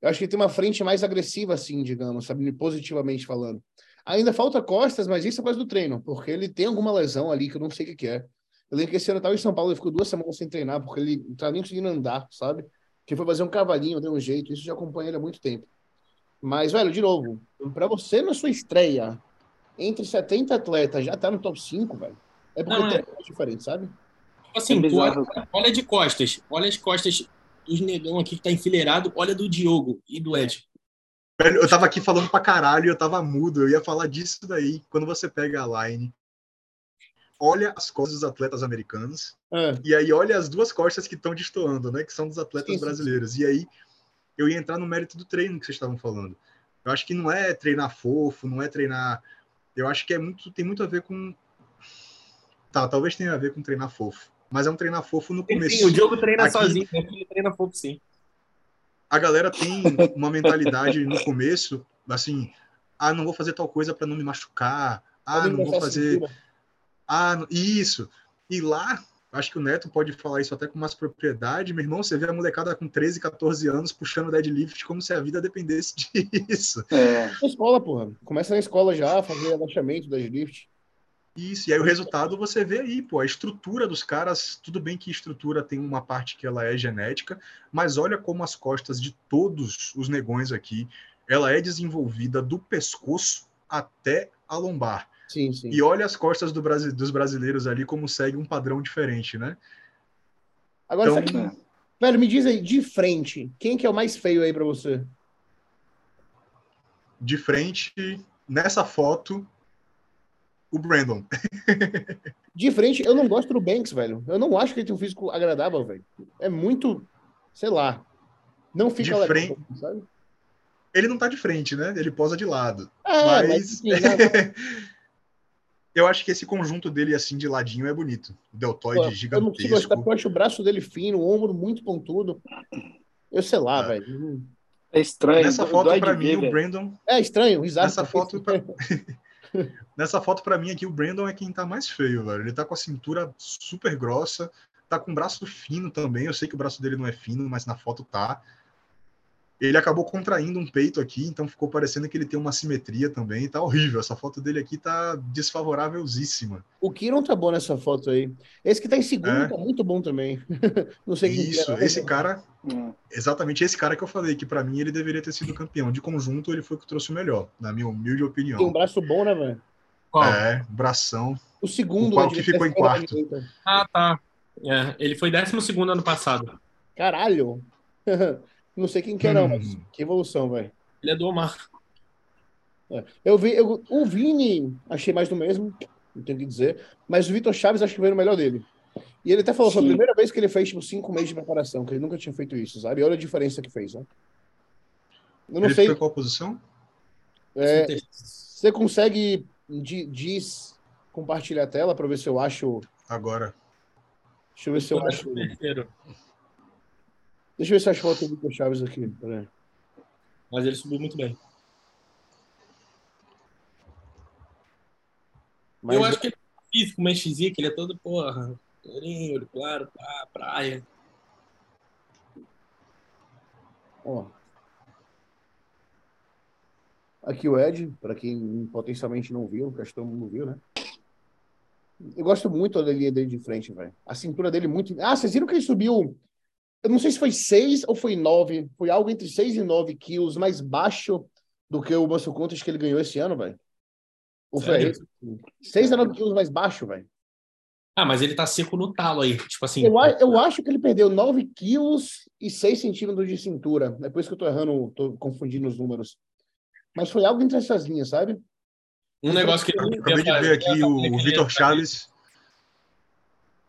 Eu acho que ele tem uma frente mais agressiva, assim, digamos, sabe? Positivamente falando. Ainda falta costas, mas isso é coisa do treino, porque ele tem alguma lesão ali que eu não sei o que é. Eu lembro que esse ano eu tava em São Paulo, ele ficou duas semanas sem treinar, porque ele não tava nem conseguindo andar, sabe? Que foi fazer um cavalinho, deu um jeito, isso já acompanha ele há muito tempo. Mas, velho, de novo, pra você na sua estreia, entre 70 atletas, já tá no top 5, velho. É porque Não, é. tem coisa diferente, sabe? Assim, É olha, olha de costas. Olha as costas dos negão aqui que tá enfileirado. Olha do Diogo e do Ed. Eu tava aqui falando pra caralho, eu tava mudo, eu ia falar disso daí. Quando você pega a line, olha as costas dos atletas americanos, É. e aí olha as duas costas que estão destoando, né? Que são dos atletas Sim, sim, brasileiros. E aí eu ia entrar no mérito do treino que vocês estavam falando. Eu acho que não é treinar fofo, não é treinar. Eu acho que é muito, tem muito a ver com. Tá, talvez tenha a ver com treinar fofo. Mas é um treinar fofo no começo. Sim, o Diogo treina Aqui- sozinho, né? ele treina fofo sim. a galera tem uma mentalidade no começo, assim, ah, não vou fazer tal coisa para não me machucar, ah, não vou fazer, ah, isso. E lá, acho que o Neto pode falar isso até com mais propriedade, meu irmão, você vê a molecada com 13, 14 anos puxando deadlift como se a vida dependesse disso. É, Na escola, porra. Começa na escola já, fazer agachamento, deadlift. Isso, e aí o resultado você vê aí, pô, a estrutura dos caras, tudo bem que estrutura tem uma parte que ela é genética, mas olha como as costas de todos os negões aqui, ela é desenvolvida do pescoço até a lombar. Sim, sim. E olha as costas do Brasi- dos brasileiros ali como segue um padrão diferente, né? Agora, Então, velho, me diz aí, de frente, quem que é o mais feio aí pra você? de frente, nessa foto, o Brandon. De frente, eu não gosto do Banks, velho. Eu não acho que ele tem um físico agradável, velho. É muito, sei lá, não fica De legal, frente- sabe? Ele não tá de frente, né? Ele posa de lado. É, mas mas, enfim, né? eu acho que esse conjunto dele assim de ladinho é bonito. O Pô, deltoide eu não consigo gostar gigantesco. porque eu acho o braço dele fino, o ombro muito pontudo. Eu sei lá, É. velho. é estranho. Nessa foto, de mim, ver, o. Brandon. É estranho, exato. Nessa foto, pra- Nessa foto, pra mim, aqui, o Brandon é quem tá mais feio, velho. Ele tá com a cintura super grossa, tá com o braço fino também. Eu sei que o braço dele não é fino, mas na foto tá. Ele acabou contraindo um peito aqui, então ficou parecendo que ele tem uma simetria também. Tá horrível. Essa foto dele aqui tá desfavorávelzíssima. O Kiron tá bom nessa foto aí. Esse que tá em segundo É. tá muito bom também. não sei quem Isso, é, esse mas- cara, Hum. exatamente esse cara que eu falei, que pra mim ele deveria ter sido campeão. De conjunto, ele foi o que trouxe o melhor, na minha humilde Tem um opinião. braço bom, né, velho? Qual? É, bração. O segundo, O qual né, que ficou em esquerda pra quarto? direita. Ah, tá. É, ele foi 12 ano passado. Caralho. não sei quem que é, não, Hum. mas que evolução, velho. Ele é do Omar. Eu vi, eu- o Vini, achei mais do mesmo, não tenho o que dizer, mas o Vitor Chaves acho que veio no melhor dele. E ele até falou, foi a Sim. primeira vez que ele fez, tipo, cinco meses de preparação, que ele nunca tinha feito isso, sabe? E olha a diferença que fez, né? Eu não ele sei, foi qual posição? é, você consegue, di- diz, compartilhar a tela para ver se eu acho, Agora. deixa eu ver se eu acho, Terceiro. Deixa eu ver se acho foto do Chaves aqui. Peraí. Mas ele subiu muito bem. Mas eu acho que ele é físico, mais físico, ele é todo, porra, lourinho, olho claro, pá, praia. Ó. Aqui o Ed, para quem potencialmente não viu, que acho que todo mundo viu, né? Eu gosto muito da linha dele de frente, velho. A cintura dele muito. Ah, vocês viram que ele subiu. Eu não sei se foi 6 ou foi 9. Foi algo entre 6 e 9 quilos mais baixo do que o Muscle Contest que ele ganhou esse ano, velho. Ou foi Sério? esse? 6 a 9 quilos mais baixo, velho. Ah, mas ele tá seco no talo aí. Tipo assim, Eu, eu acho que ele perdeu 9 quilos e 6 centímetros de cintura. É por isso que eu tô errando, tô confundindo os números. Mas foi algo entre essas linhas, sabe? um negócio que ele Acabei de ver aqui o, o Vitor Chaves.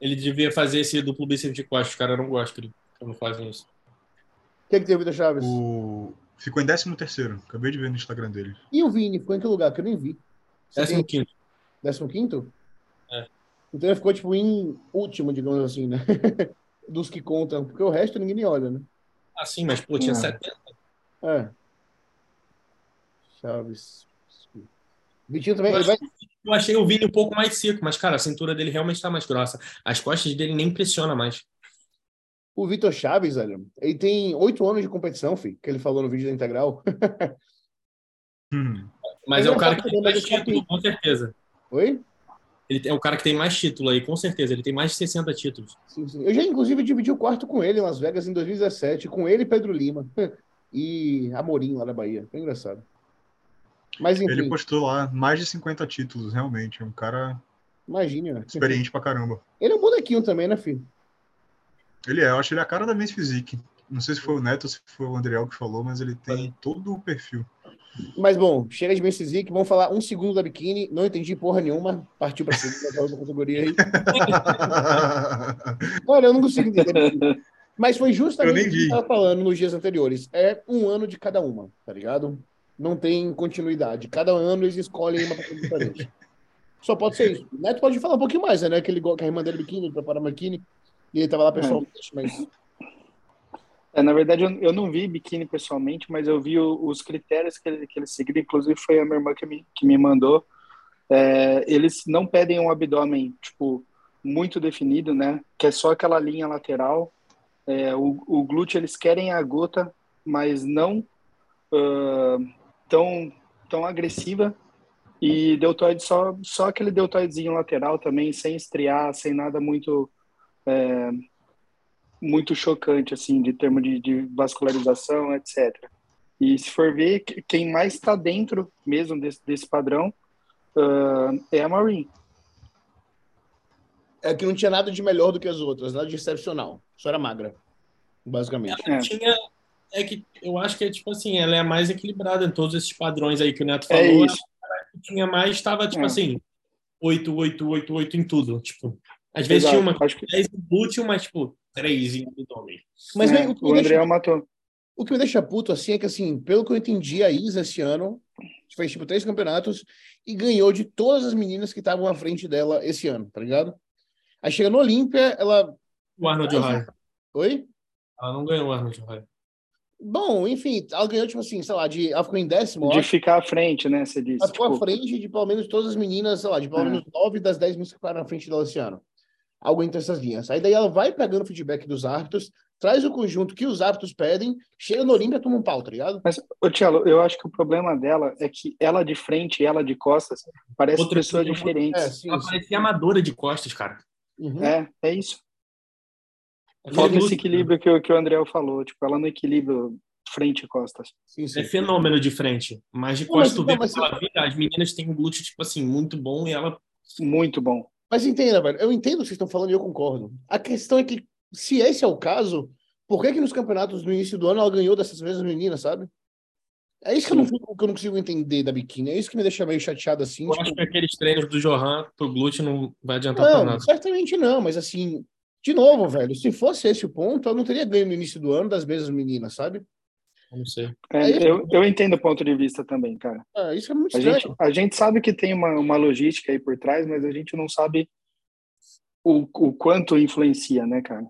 Ele devia fazer esse duplo bíceps de costas. Os caras não gostam quando fazem isso. O que, é que teve, Vitor Chaves? O... Ficou em 13 terceiro. Acabei de ver no Instagram dele. E o Vini, ficou em que lugar? Que eu nem vi. Você Décimo tem quinto. 15? É. Então ele ficou, tipo, em último, digamos assim, né? Dos que contam, porque o resto ninguém nem olha, né? Ah, sim, mas pô, tinha Não. 70. É. Chaves. Vitinho também. Eu Ele vai... Eu achei o Vini um pouco mais seco, mas, cara, a cintura dele realmente tá mais grossa. As costas dele nem impressiona mais. O Vitor Chaves, velho, ele tem oito anos de competição, filho, que ele falou no vídeo da Integral. Hum. Mas Eu é o cara faço que tem mais título, com certeza. Oi? Ele é o cara que tem mais título aí, com certeza. Ele tem mais de 60 títulos. Sim, sim. Eu já, inclusive, dividi o quarto com ele em Las Vegas em 2017, com ele e Pedro Lima. E Amorim, lá da Bahia. Foi engraçado. Mas, enfim, Ele postou lá mais de 50 títulos, realmente. É um cara imagine, né? experiente pra caramba. Ele é um bonequinho também, né, filho? Ele é, eu acho ele a cara da Men's Physique. Não sei se foi o Neto ou se foi o Andriel que falou, mas ele tem todo o perfil. Mas, bom, chega de Messi Zic, vamos falar um segundo da biquíni. Não entendi porra nenhuma. Partiu pra segunda categoria aí. Olha, eu não consigo entender. Mas foi justamente o que eu tava falando nos dias anteriores. É um ano de cada uma, tá ligado? Não tem continuidade. Cada ano eles escolhem uma pessoa diferente. Só pode ser isso. O Neto pode falar um pouquinho mais, né? Que ele que a irmã dele é biquíni, ele prepara biquíni. E ele tava lá pessoalmente, mas É, na verdade, eu, eu não vi biquíni pessoalmente, mas eu vi o- os critérios que ele, que ele seguiu, inclusive foi a minha irmã que me, que me mandou. É, eles não pedem um abdômen, tipo, muito definido, né? Que é só aquela linha lateral. É, o, o glúteo, eles querem a gota, mas não ah, tão, tão agressiva. E deltoide, só, só aquele deltoidezinho lateral também, sem estriar, sem nada muito é, muito chocante, assim, de termo de, de vascularização, etc. E se for ver, que- quem mais está dentro mesmo desse, desse padrão ah, é a Maureen. é que não tinha nada de melhor do que as outras, nada de excepcional. Só era magra, basicamente. É. Tinha. É que eu acho que é tipo assim, ela é mais equilibrada em todos esses padrões aí que o Neto É falou. isso. Ela tinha mais, estava tipo É. assim, 8, 8, 8, 8 em tudo. Tipo, às vezes Exato. tinha uma Acho que 10 em glúteo, mas tipo, 3 em abdômen. Mas é, bem, o, que o me deixa, André matou. o que me deixa puto, assim, é que, assim, pelo que eu entendi, a Isa esse ano fez, tipo, três campeonatos e ganhou de todas as meninas que estavam à frente dela esse ano, tá ligado? Aí chega no Olímpia, ela... O Arnold Ohio. Oi? Ela não ganhou o Arnold Ohio. Bom, enfim, ela ganhou, tipo assim, sei lá, de, ela ficou em décimo, De acho. ficar à frente, né? Você disse. Ela ficou à Tipo, frente de pelo menos todas as meninas, sei lá, de pelo É. menos nove das dez meninas que ficaram na frente dela esse ano. Algo entre essas linhas. Aí daí ela vai pegando o feedback dos árbitros, traz o conjunto que os árbitros pedem, chega no Olímpia, toma um pau, tá ligado? Mas, ô Tiago, eu acho que o problema dela é que ela de frente e ela de costas parecem Outra pessoas coisa, diferentes. É, sim, Ela sim. parecia amadora de costas, cara. Uhum. É, é isso. Aquele Falta esse equilíbrio que, o- que o André falou. Tipo, ela no equilíbrio frente e costas. Sim, sim. É fenômeno de frente. Mas de costas, tu vê mas que ela vira, as meninas têm um glúteo, tipo assim, muito bom e ela. Muito bom. Mas entenda, velho, eu entendo o que vocês estão falando e eu concordo. A questão é que, se esse é o caso, por que que nos campeonatos no início do ano ela ganhou dessas mesmas meninas, sabe? É isso que eu não, que eu não consigo entender da biquíni. É isso que me deixa meio chateado assim. Eu tipo, acho que aqueles treinos do Johan pro glúteo não vai adiantar Não, nada. certamente não, mas assim, de novo, velho, se fosse esse o ponto, eu não teria ganho no início do ano das mesmas meninas, sabe? Eu Não sei. É, É eu, eu entendo o ponto de vista também, cara. Ah, isso é muito A estranho. gente, a gente sabe que tem uma, uma logística aí por trás, mas a gente não sabe o, o quanto influencia, né, cara?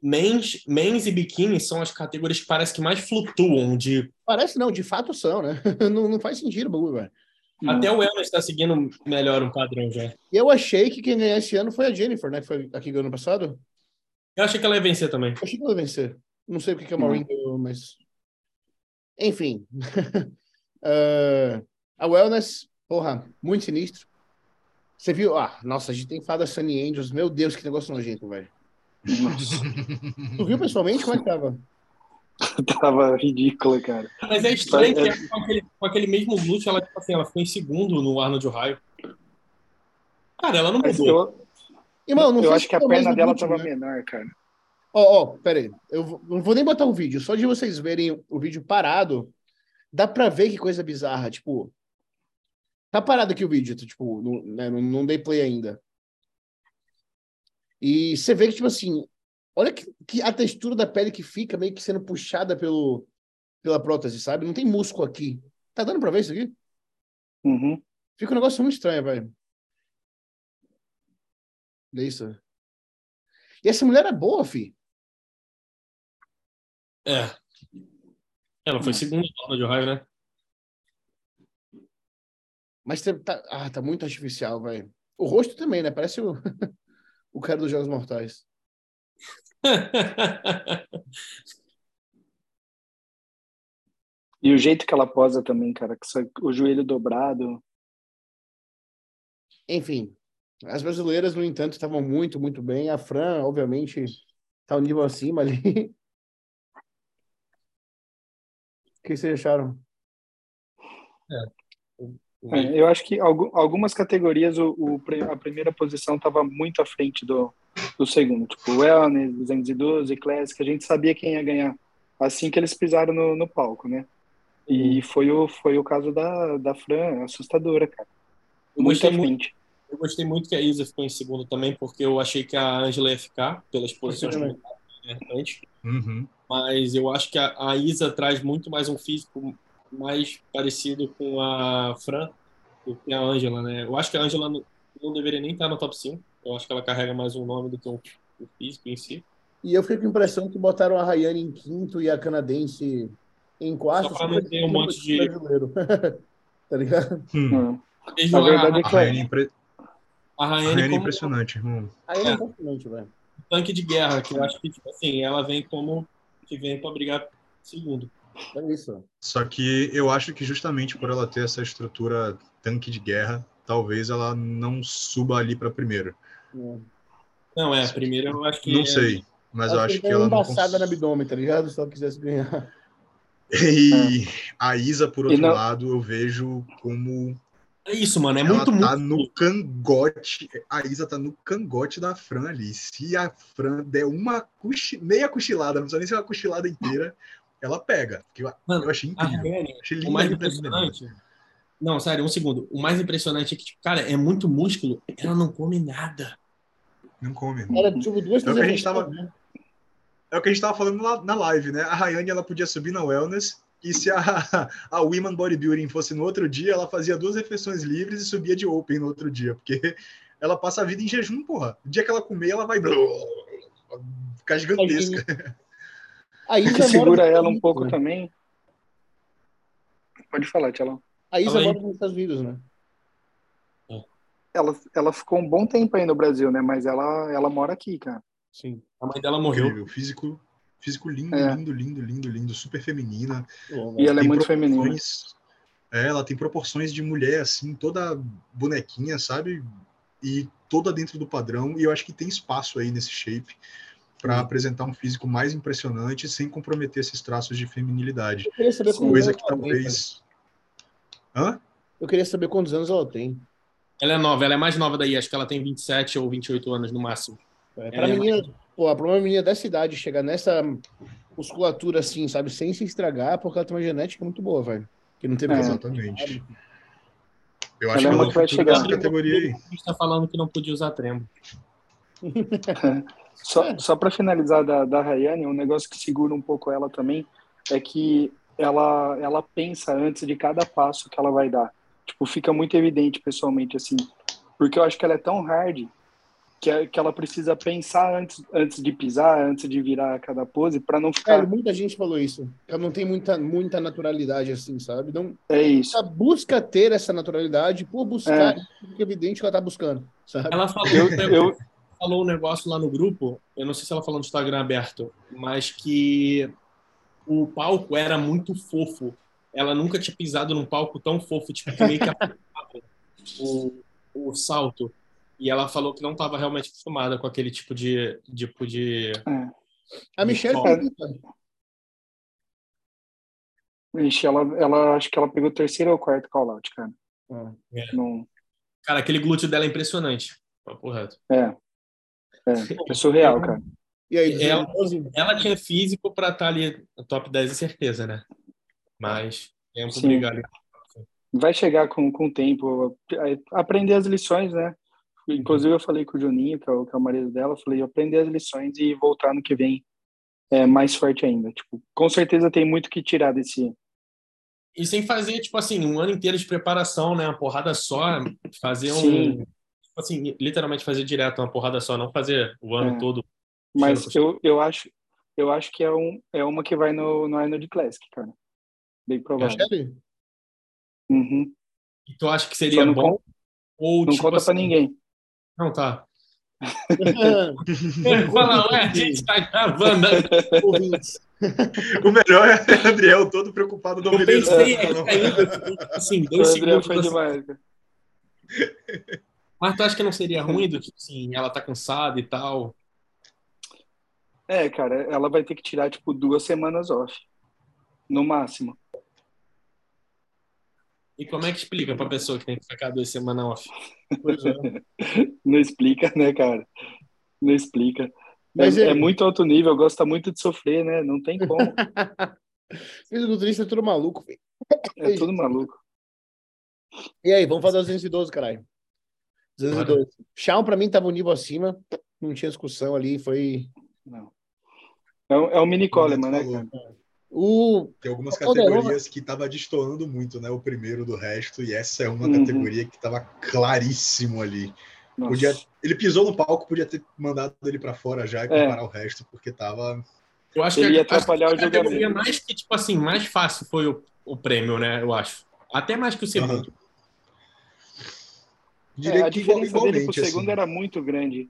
Mens, mens e biquíni são as categorias que parece que mais flutuam de. Parece não, de fato são, né? não, não faz sentido o bagulho, velho. Até o Wellness está seguindo melhor um padrão já. E eu achei que quem ganhou esse ano foi a Jennifer, né? Que foi aqui no ano passado. Eu achei que ela ia vencer também. Eu achei que ela ia vencer. Não sei o que a Maureen ganhou, mas. Enfim. uh, a Wellness, porra, muito sinistro. Você viu? Ah, nossa, a gente tem fada Sunny Angels. Meu Deus, que negócio nojento, velho. tu viu pessoalmente como é que tava? tava ridícula, cara. Mas é estranho que é... com, aquele, com aquele mesmo glúteo, ela, tipo assim, ela ficou em segundo no Arnold Ohio. Cara, ela não mudou. Eu, Irmão, não eu acho que a perna dela glúteo, tava né? menor, cara. Ó, oh, oh, pera aí. Eu não vou nem botar o um vídeo. Só de vocês verem o vídeo parado, dá pra ver que coisa bizarra. Tipo, tá parado aqui o vídeo, tipo, não, né, não, não dei play ainda. E você vê que, tipo assim, olha que, que, a textura da pele que fica meio que sendo puxada pelo, pela prótese, sabe? Não tem músculo aqui. Tá dando pra ver isso aqui? Uhum. Fica um negócio muito estranho, velho. É isso. E essa mulher é boa, fi. É. Ela foi segunda de Ohio, né? Mas tá, ah, tá muito artificial, velho. O rosto também, né? Parece o, o cara dos Jogos Mortais. e o jeito que ela posa também, cara, com o joelho dobrado. Enfim, as brasileiras, no entanto, estavam muito, muito bem. A Fran, obviamente, está um nível acima ali. O que vocês acharam? É. É, eu acho que algumas categorias o, o a primeira posição estava muito à frente do, do segundo, tipo Wellness, 212, Classic, a gente sabia quem ia ganhar assim que eles pisaram no, no palco, né? E uhum. foi o, foi o caso da, da Fran, assustadora, cara. Muito à frente. Eu gostei muito que a Isa ficou em segundo também, porque eu achei que a Angela ia ficar pelas posições antes. Uhum. Mas eu acho que a, a Isa traz muito mais um físico mais parecido com a Fran do que a Angela, né? Eu acho que a Angela não, não deveria nem estar no top 5. Eu acho que ela carrega mais um nome do que o, o físico em si. E eu fiquei com a impressão que botaram a Rayane em quinto e a canadense em quarto. Só para não ter um monte de. Brasileiro. tá ligado? Hum. A, verdade é que a Rayane, impre... a Rayane, é impressionante, irmão. A Rayane é impressionante, velho. Tanque de guerra, que eu acho que, tipo assim, ela vem como que vem para brigar segundo. É isso. Só que eu acho que justamente por ela ter essa estrutura tanque de guerra, talvez ela não suba ali para primeiro. Não, é, primeiro eu acho que. Não é... sei, mas eu acho que, ela não. embaçada cons... no abdômen, tá ligado? Se ela quisesse ganhar. E a Isa, por outro não... lado, eu vejo como. É isso, mano. É ela muito, tá muito. no cangote. A Isa tá no cangote da Fran ali. Se a Fran der uma cochi... meia cochilada, não precisa nem ser uma cochilada inteira, ela pega. Eu, Mano, eu achei incrível. achei o mais impressionante. Não, sério, um segundo. O mais impressionante é que, tipo, cara, é muito músculo, ela não come nada. Não come. Ela, tipo, duas é o que a gente tava, né? É o que a gente tava falando na, na live, né? A Rayane, ela podia subir na wellness e se a, a Women Bodybuilding fosse no outro dia, ela fazia duas refeições livres e subia de open no outro dia, porque ela passa a vida em jejum, porra. O dia que ela comer, ela vai ficar gigantesca. A Isa que segura ela um pouco né? também. Pode falar, Tchalão. A Isa mora nos Estados Unidos, né? Ela, ela ficou um bom tempo aí no Brasil, né? Mas ela, ela mora aqui, cara. Sim. A mãe dela morreu. Incrível. Físico, físico lindo, é. lindo, lindo, lindo, lindo. Super feminina. E ela é muito feminina. É, ela tem proporções de mulher, assim, toda bonequinha, sabe? E toda dentro do padrão. E eu acho que tem espaço aí nesse shape para apresentar um físico mais impressionante sem comprometer esses traços de feminilidade. Eu queria saber Coisa que talvez. Tem, Hã? Eu queria saber quantos anos ela tem. Ela é nova, ela é mais nova daí, acho que ela tem 27 ou 28 anos no máximo. É, para menina, é mais... pô, pra uma menina dessa idade chegar nessa musculatura assim, sabe, sem se estragar, porque ela tem uma genética muito boa, velho. Que não teve é, Exatamente. Eu acho ela que ela vai chegar na categoria aí. A gente tá falando que não podia usar trembo. Só, é. só para finalizar da, da Rayane, um negócio que segura um pouco ela também é que ela, ela pensa antes de cada passo que ela vai dar. Tipo, fica muito evidente pessoalmente, assim. Porque eu acho que ela é tão hard que, que ela precisa pensar antes, antes de pisar, antes de virar cada pose, para não ficar. É, muita gente falou isso. Ela não tem muita, muita naturalidade assim, sabe? Não, é isso. Ela busca ter essa naturalidade por buscar, é. é evidente que ela tá buscando, sabe? Ela falou, eu, eu... falou um negócio lá no grupo, eu não sei se ela falou no Instagram aberto, mas que o palco era muito fofo. Ela nunca tinha pisado num palco tão fofo, tipo, que meio que o, o salto. E ela falou que não estava realmente acostumada com aquele tipo de. Tipo de é. A Michelle. Ixi, ela, ela acho que ela pegou o terceiro ou quarto call-out, cara. É. Não... Cara, aquele glúteo dela é impressionante. Papo reto. É. É, é surreal, cara. E aí, ela, ela tinha físico para estar tá ali no top 10, certeza, né? Mas tempo Sim. brigar ali. Vai chegar com, com o tempo, aprender as lições, né? Inclusive, eu falei com o Juninho, que é o, que é o marido dela, eu falei, aprender as lições e voltar no que vem é, mais forte ainda. Tipo, com certeza tem muito que tirar desse. E sem fazer, tipo assim, um ano inteiro de preparação, né? Uma porrada só, fazer Sim. um. Tipo assim, literalmente fazer direto uma porrada só, não fazer o ano é. todo. Mas eu, eu acho eu acho que é, um, é uma que vai no, no Arnold Classic, cara. Bem provável. Uhum. E tu acha que seria bom? Conta, ou, não tipo conta assim, pra ninguém. Não, tá. Fala, ué, a gente tá gravando. o melhor é o Adriel todo preocupado não Eu pensei ainda, assim, dois segundos. Foi assim. demais. Mas tu acha que não seria ruim do tipo assim, ela tá cansada e tal? É, cara, ela vai ter que tirar, tipo, duas semanas off. No máximo. E como é que explica pra pessoa que tem que ficar duas semanas off? Pois é. Não explica, né, cara? Não explica. Mas é, é... é muito alto nível, gosta muito de sofrer, né? Não tem como. Fisiculturista é tudo maluco, filho. É tudo maluco. E aí, vamos fazer os 212, caralho. 212. Shawn, pra mim, tava um nível acima. Não tinha discussão ali, foi. Não. É, é o mini Coleman, né, cara? O... Tem algumas categorias que tava destoando muito, né? O primeiro do resto, e essa é uma uhum. categoria que tava claríssimo ali. Podia, ele pisou no palco, podia ter mandado ele para fora já e comparar é. o resto, porque tava. Eu acho ele que ia atrapalhar o jogador. mais que, tipo assim, mais fácil foi o, o prêmio, né? Eu acho. Até mais que o segundo. Uhum. Diria é, a diferença dele pro segundo assim. era muito grande.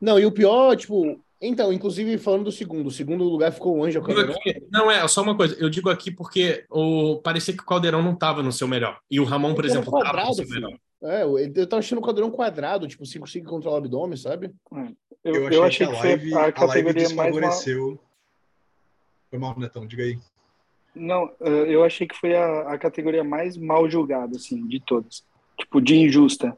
Não, e o pior, tipo, então, inclusive falando do segundo, o segundo lugar ficou o Ângelo Caldeirão. não, é, só uma coisa, eu digo aqui porque o, parecia que o Caldeirão não estava no seu melhor. E o Ramon, por exemplo, estava no seu melhor. É, eu tava achando o Caldeirão quadrado, tipo, sem conseguir controlar o abdômen, sabe? Eu, eu, eu achei, que, a live, a categoria mais mal... Foi mal, Netão, diga aí. Não, é, eu achei que foi a, a categoria mais mal julgada, assim, de todas. Tipo, de injusta.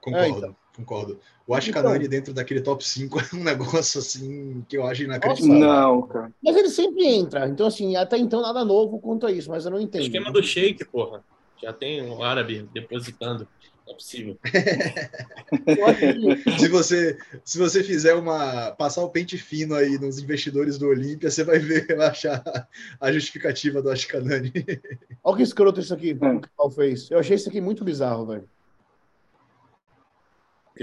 Concordo. É, então concordo. O Ashkanani então, dentro daquele top 5 é um negócio assim que eu acho inacreditável. Não, cara. Mas ele sempre entra. Então, assim, até então nada novo quanto a isso, mas eu não entendo. O esquema do shake, porra. Já tem um árabe depositando. Não é possível. se, você, se você fizer uma. passar o pente fino aí nos investidores do Olímpia, você vai ver, vai achar a justificativa do Ashkanani. Olha que escroto isso aqui, como que o fez. Eu achei isso aqui muito bizarro, velho.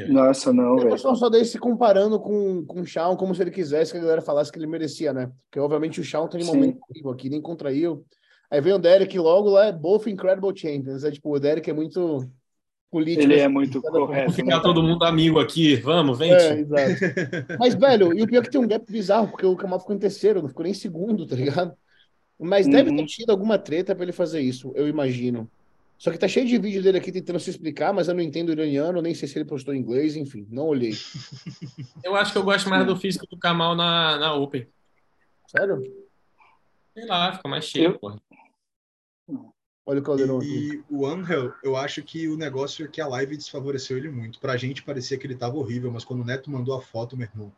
Nossa, não, velho. Eu só dei se comparando com, com o Shawn como se ele quisesse que a galera falasse que ele merecia, né? Porque, obviamente, o Shawn tem um momento aqui, nem contraiu. Aí vem o Derek logo lá, é both incredible champions. É tipo, o Derek é muito político. Ele é assim, muito correto. Vamos ficar né? todo mundo amigo aqui, vamos, vem. É, exato. Mas, velho, e o pior é que tem um gap bizarro, porque o Kamal ficou em terceiro, não ficou nem em segundo, tá ligado? Mas uhum. deve ter tido alguma treta para ele fazer isso, eu imagino. Só que tá cheio de vídeo dele aqui tentando se explicar, mas eu não entendo iraniano, nem sei se ele postou em inglês, enfim, não olhei. Eu acho que eu gosto mais do físico do Kamal na, na Open. Sério? Sei lá, fica mais cheio, eu... porra. Olha o caldeirão e, aqui. o Angel, eu acho que o negócio é que a live desfavoreceu ele muito. Pra gente parecia que ele tava horrível, mas quando o Neto mandou a foto, meu irmão,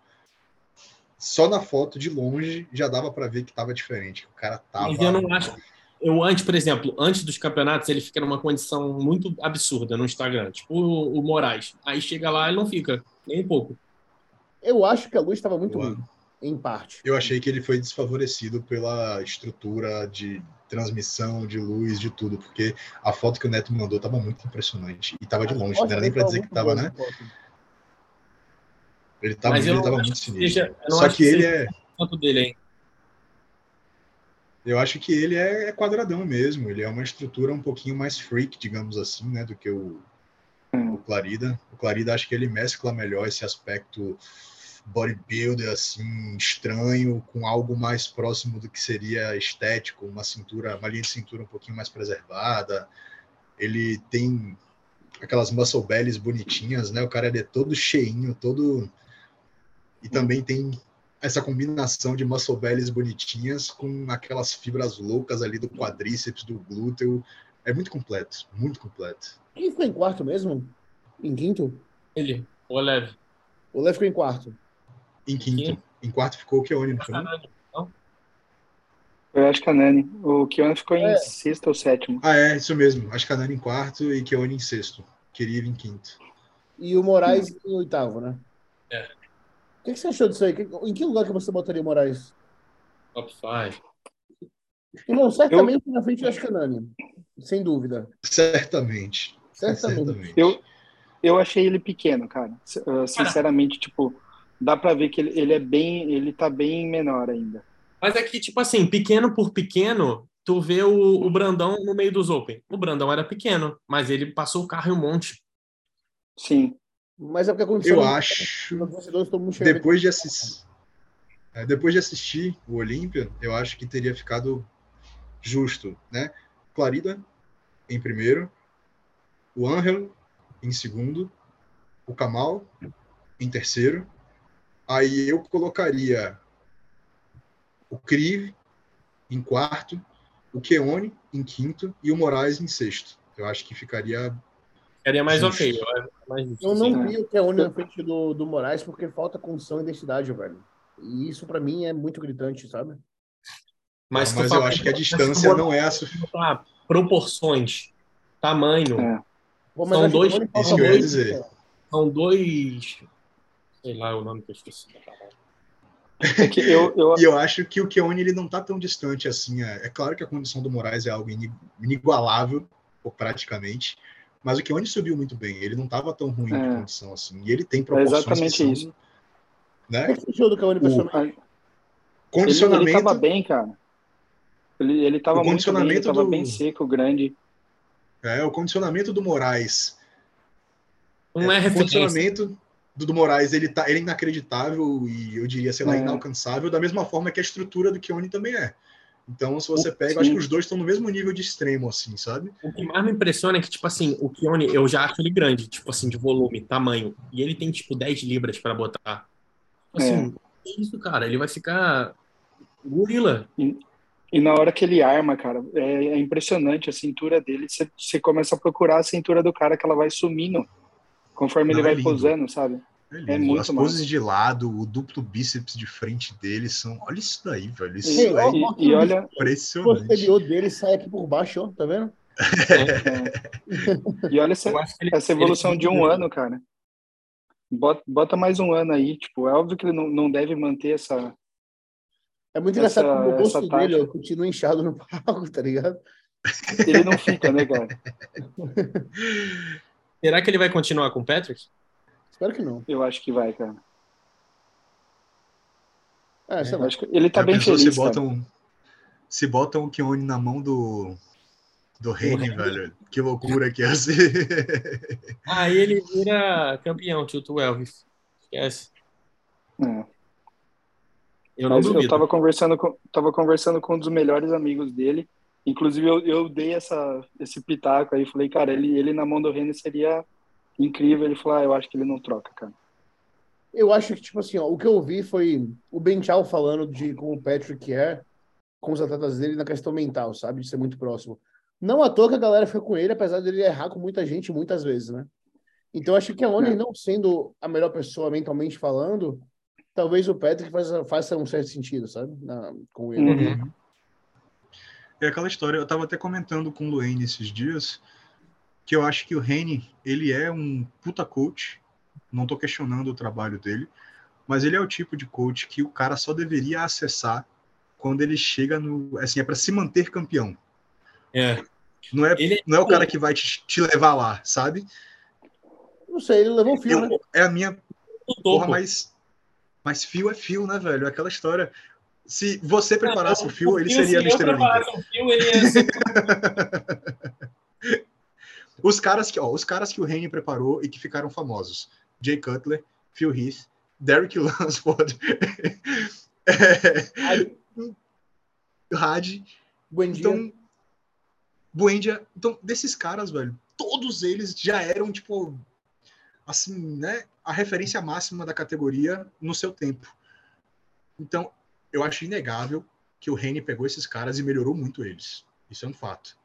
só na foto de longe já dava para ver que tava diferente. O cara tava. Mas eu não acho eu antes, por exemplo, antes dos campeonatos, ele fica numa condição muito absurda no Instagram, tipo o, o Moraes. Aí chega lá e não fica, nem um pouco. Eu acho que a luz estava muito ruim. em parte. Eu achei que ele foi desfavorecido pela estrutura de transmissão, de luz, de tudo, porque a foto que o Neto mandou estava muito impressionante. E estava de longe, não era nem para dizer que estava, né? Ele estava ele tava muito sinistro. Só que, que ele é. Dele, hein? Eu acho que ele é, é quadradão mesmo. Ele é uma estrutura um pouquinho mais freak, digamos assim, né, do que o, o Clarida. O Clarida acho que ele mescla melhor esse aspecto bodybuilder assim estranho com algo mais próximo do que seria estético, uma cintura, uma linha de cintura um pouquinho mais preservada. Ele tem aquelas muscle bellies bonitinhas, né? O cara é todo cheinho, todo e também tem essa combinação de muscle bellies bonitinhas com aquelas fibras loucas ali do quadríceps, do glúteo. É muito completo, muito completo. Quem ficou em quarto mesmo? Em quinto? Ele, o Olev. O Olev ficou em quarto. Em quinto. Em quarto ficou o Keone, não? Eu acho que a Nani. O Keone ficou em é. sexto ou sétimo. Ah, é, isso mesmo. Acho que a Nani em quarto e Keone em sexto. Queria ir em quinto. E o Moraes em oitavo, né? É. O que, você achou disso aí? Em que lugar que você botaria o Moraes? Top 5. Não, certamente eu... na frente da Canani. Sem dúvida. Certamente. Certamente. certamente. Eu, eu achei ele pequeno, cara. Sinceramente, tipo, dá para ver que ele, ele é bem, ele tá bem menor ainda. Mas é que, tipo assim, pequeno por pequeno, tu vê o, o Brandão no meio dos Open. O Brandão era pequeno, mas ele passou o carro e um monte. Sim. Mas é porque aconteceu. Eu acho. Depois de assistir. É, depois de assistir o Olímpia, eu acho que teria ficado justo, né? Clarida em primeiro, o Angel em segundo, o Kamal em terceiro, Aí eu colocaria o Crive em quarto, o Keone em quinto e o Moraes em sexto. Eu acho que ficaria. Ficaria mais justo. ok. Mais justo, eu não vi o Keone na frente do, do Moraes porque falta condição e identidade, velho. E isso para mim é muito gritante, sabe? Mas, mas eu acho que a distância não é a suficiente. Proporções, tamanho. É. Pô, são dois. Isso que eu ia dizer. São dois Sei lá o nome que eu esqueci. É que eu, eu... E eu acho que o Keone ele não está tão distante assim. É, é, claro que a condição do Moraes é algo inigualável, praticamente, mas o Keone subiu muito bem. Ele não estava tão ruim é. de condição assim. E ele tem é proporções. É exatamente são, isso. Né? O que do Keone o condicionamento. Ele, estava bem, cara. Ele, ele tava muito bem, ele tava do... bem seco, grande. É, o condicionamento do Moraes. Não é, é condicionamento Dudu Moraes ele tá ele é inacreditável e eu diria, sei lá, é. inalcançável, da mesma forma que a estrutura do Keone também é. Então, se você pega, Sim. acho que os dois estão no mesmo nível de extremo, assim, sabe? O que mais me impressiona é que, tipo assim, o Keone, eu já acho ele grande, tipo assim, de volume, tamanho. E ele tem, tipo, 10 libras para botar. Tipo assim, é. que isso, cara? Ele vai ficar gorila. E, e, na hora que ele arma, cara, é, é impressionante a cintura dele. Você começa a procurar a cintura do cara que ela vai sumindo Conforme Não, ele vai é posando, sabe? É, é muito As poses de lado, o duplo bíceps de frente dele são. Olha isso daí, velho. Isso e, é e, e olha. Impressionante. O posterior dele sai aqui por baixo, ó, tá vendo? É. E olha essa, ele, essa evolução de um ano, cara. Bota, bota, mais um ano aí. Tipo, é óbvio que ele não, não deve manter essa. É muito engraçado essa, o rosto dele continua inchado no palco, tá ligado? Ele não fica, né, cara? Será que ele vai continuar com o Patrick? Espero que não. Eu acho que vai, cara. É, é. Acho que ele tá Já bem feliz. Se botam, se botam o Keone na mão do, do Reine, velho. Que loucura que é ser. Aí ele vira campeão, tio Elvis. Esquece. É. Eu não Mas duvido. eu tava conversando com, tava conversando com um dos melhores amigos dele Inclusive, eu, eu dei essa, esse pitaco aí, falei, cara, ele, ele na mão do René seria incrível. Ele falou, ah, eu acho que ele não troca, cara. Eu acho que, tipo assim, ó, o que eu vi foi o Ben Chao falando de como o Patrick é com os atletas dele na questão mental, sabe? De ser muito próximo. Não à toa que a galera foi com ele, apesar dele errar com muita gente muitas vezes, né? Então, acho que a Oni, é. não sendo a melhor pessoa mentalmente falando, talvez o Patrick faça, faça um certo sentido, sabe? Na, com ele. Uhum. É aquela história, eu estava até comentando com o Luane esses dias, que eu acho que o Reni, ele é um puta coach, não estou questionando o trabalho dele, mas ele é o tipo de coach que o cara só deveria acessar quando ele chega no. Assim, é para se manter campeão. É. Não é, Ele é não é o cara que vai te, te levar lá, sabe? Não sei, ele levou o fio, Eu- né? é a minha porra, mas, mas fio é fio, né, velho? Aquela história. Se você preparasse Não, o fio, ele se seria eu Mr. Olímpia. preparasse o fio, ele ia ser Os caras que, ó, os caras que o Reine preparou e que ficaram famosos: Jay Cutler, Phil Heath, Derek Lansford, é, Had. Bom dia. Então, Buendia. Então, desses caras, velho, todos eles já eram, tipo, assim, né? A referência máxima da categoria no seu tempo. Então, eu acho inegável que o Reine pegou esses caras e melhorou muito eles. Isso é um fato.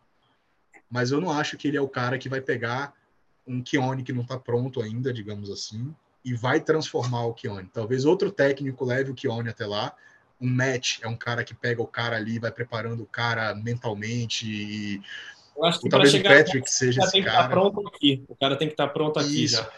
Mas eu não acho que ele é o cara que vai pegar um Keone que não tá pronto ainda, digamos assim, e vai transformar o Keone. Talvez outro técnico leve o Keone até lá. Um match é um cara que pega o cara ali, vai preparando o cara mentalmente. E Eu acho que talvez o Patrick seja esse tem que estar cara. O cara tem que estar pronto aqui já.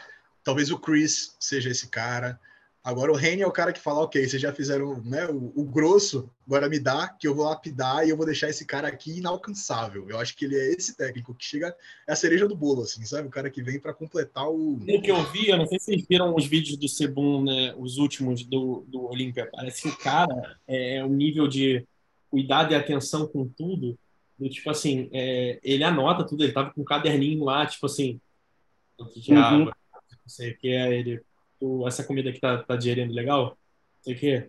Talvez o Chris seja esse cara. Agora o Reni é o cara que fala, ok, vocês já fizeram né, o, o grosso, agora me dá, que eu vou lapidar e eu vou deixar esse cara aqui inalcançável. Eu acho que ele é esse técnico que chega, é a cereja do bolo, assim, sabe? O cara que vem para completar o. Pelo que eu vi, eu não sei se vocês viram os vídeos do Sebum, né, os últimos do, do Olímpia. Parece que o cara é o nível de cuidado e atenção com tudo. Do, tipo assim, é, ele anota tudo, ele tava com um caderninho lá, tipo assim, o que que é Uhum. água, não sei o que é ele. O- essa comida que tá, tá digerindo legal, sei o que.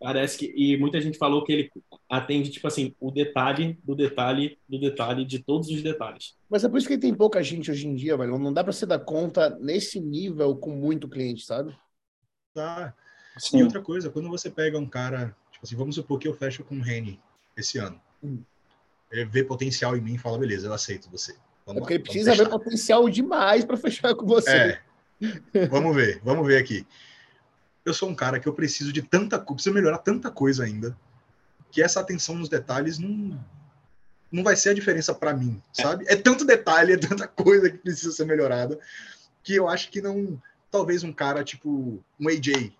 Parece que. E muita gente falou que ele atende, tipo assim, o detalhe do detalhe do detalhe de todos os detalhes. Mas é por isso que tem pouca gente hoje em dia, velho. Não dá pra você dar conta nesse nível com muito cliente, sabe? Tá. E Sim. outra coisa, quando você pega um cara, tipo assim, vamos supor que eu fecho com o Reni esse ano. Hum. Ele vê potencial em mim e fala, beleza, eu aceito você. É Vamos porque lá, ele precisa ver testar." potencial demais pra fechar com você. É. vamos ver, vamos ver aqui. Eu sou um cara que eu preciso de tanta coisa, preciso melhorar tanta coisa ainda, que essa atenção nos detalhes não não vai ser a diferença para mim, sabe? É tanto detalhe, é tanta coisa que precisa ser melhorada, que eu acho que não, talvez um cara tipo um AJ,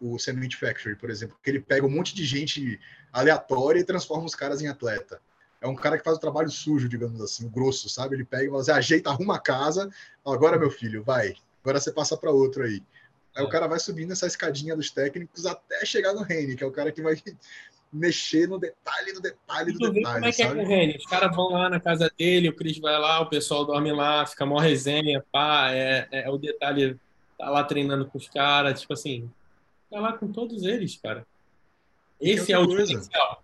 o Cement Factory, por exemplo, que ele pega um monte de gente aleatória e transforma os caras em atleta. É um cara que faz o trabalho sujo, digamos assim, o grosso, sabe? Ele pega e fala assim, ajeita, arruma a casa, agora meu filho, vai, agora você passa para outro aí. Aí É. o cara vai subindo essa escadinha dos técnicos até chegar no Reine, que é o cara que vai mexer no detalhe do detalhe vê detalhe, como é que é com o? Reni. Os caras vão lá na casa dele, o Cris vai lá, o pessoal dorme lá, fica mó resenha, pá, é, é o detalhe, tá lá treinando com os caras, tipo assim, tá lá com todos eles, cara. Esse é o coisa. diferencial.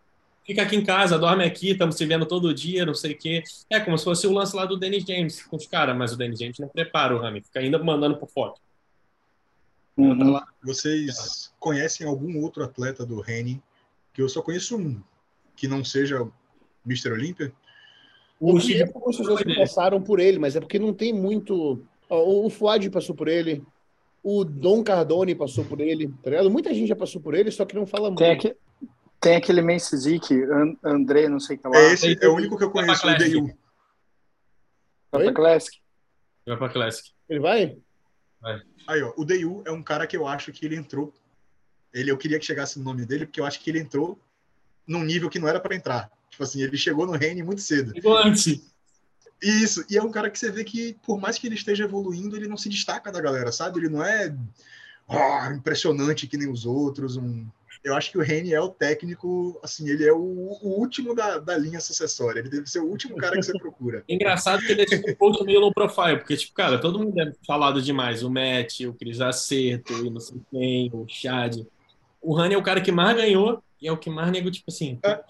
Fica aqui em casa, dorme aqui, estamos se vendo todo dia, não sei o quê. É como se fosse o lance lá do Dennis James com os caras, mas o Dennis James não prepara o Rami, fica ainda mandando por foto. Uhum. Vocês conhecem algum outro atleta do Reine? Que eu só conheço um, que não seja o Mr. Olímpia? O pessoas que passaram por ele, mas é porque não tem muito. O- Fuad passou por ele, o Dom Cardone passou por ele, tá ligado? Muita gente já passou por ele, só que não fala Tem, muito. aqui, tem aquele Mensizik, An- André, não sei o que lá. É esse, é o único que eu conheço, o. DU. Vai pra? Classic. vai pra Classic. Ele vai? Aí, ó, o DU é um cara que eu acho que ele entrou. Ele, eu queria que chegasse no nome dele, porque eu acho que ele entrou num nível que não era para entrar. Tipo assim, ele chegou no Reine muito cedo. Chegou antes. Isso, e é um cara que você vê que, por mais que ele esteja evoluindo, ele não se destaca da galera, sabe? Ele não é ó, impressionante que nem os outros. Um... Eu acho que o Reni é o técnico, assim, ele é o, o último da, da linha sucessória. Ele deve ser o último cara que você procura. Engraçado que ele é tipo um coach meio low profile, porque, tipo, cara, todo mundo é falado demais. O Matt, o Cris Acerto, e não sei quem, o Chad. O Rani é o cara que mais ganhou e é o que mais nego, tipo assim. É.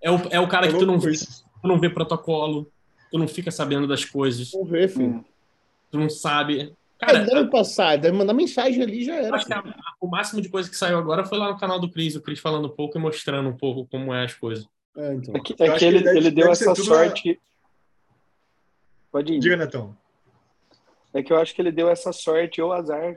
É o, é o cara que tu não, vê, tu não vê protocolo, tu não fica sabendo das coisas, Vamos ver, filho. Tu não sabe. Cara, deve passar, deve mandar mensagem ali e já era. acho que a- a- o máximo de coisa que saiu agora foi lá no canal do Cris, o Cris falando um pouco e mostrando um pouco como é as coisas. É, então. É que, é que que ele, deve- ele deu essa sorte. Pode ir. Diga, Netão. É que eu acho que ele deu essa sorte ou azar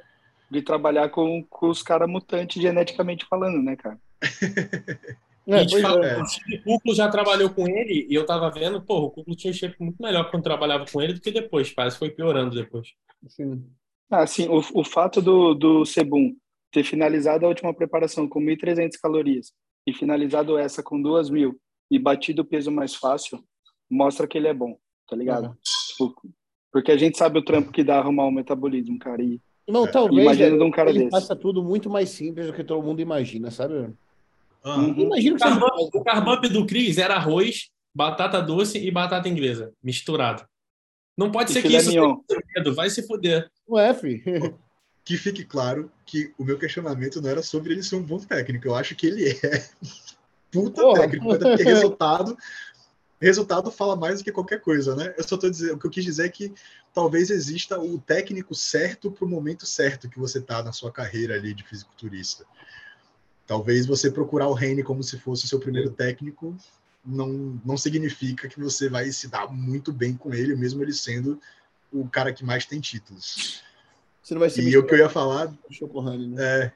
de trabalhar com, com os caras mutantes geneticamente falando, né, cara? E É, pois fala, é. O Kuklo já trabalhou com ele e eu tava vendo, pô, o Kuklo tinha um shape muito melhor quando trabalhava com ele do que depois, parece que foi piorando depois. Sim. Ah, sim, o, o fato do, do Sebum ter finalizado a última preparação com 1.300 calorias e finalizado essa com 2.000 e batido o peso mais fácil, mostra que ele é bom, tá ligado? Uhum. Tipo, porque a gente sabe o trampo que dá arrumar o metabolismo, cara. E, não, é. talvez imagina de um cara ele desse. faça tudo muito mais simples do que todo mundo imagina, sabe? Uhum. Imagina que o, carbump, o carbump do Cris era arroz, batata doce e batata inglesa, misturado. Não pode e ser que isso medo, vai se fuder. Ué, filho. Que fique claro que o meu questionamento não era sobre ele ser um bom técnico. Eu acho que ele é puta Porra. técnico, porque resultado resultado fala mais do que qualquer coisa, né? Eu só estou dizendo, o que eu quis dizer é que talvez exista o técnico certo para o momento certo que você está na sua carreira ali de fisiculturista. Talvez você procurar o Rene como se fosse o seu primeiro técnico não, não significa que você vai se dar muito bem com ele, mesmo ele sendo o cara que mais tem títulos. Você não vai ser e o que eu ia falar. Né? É,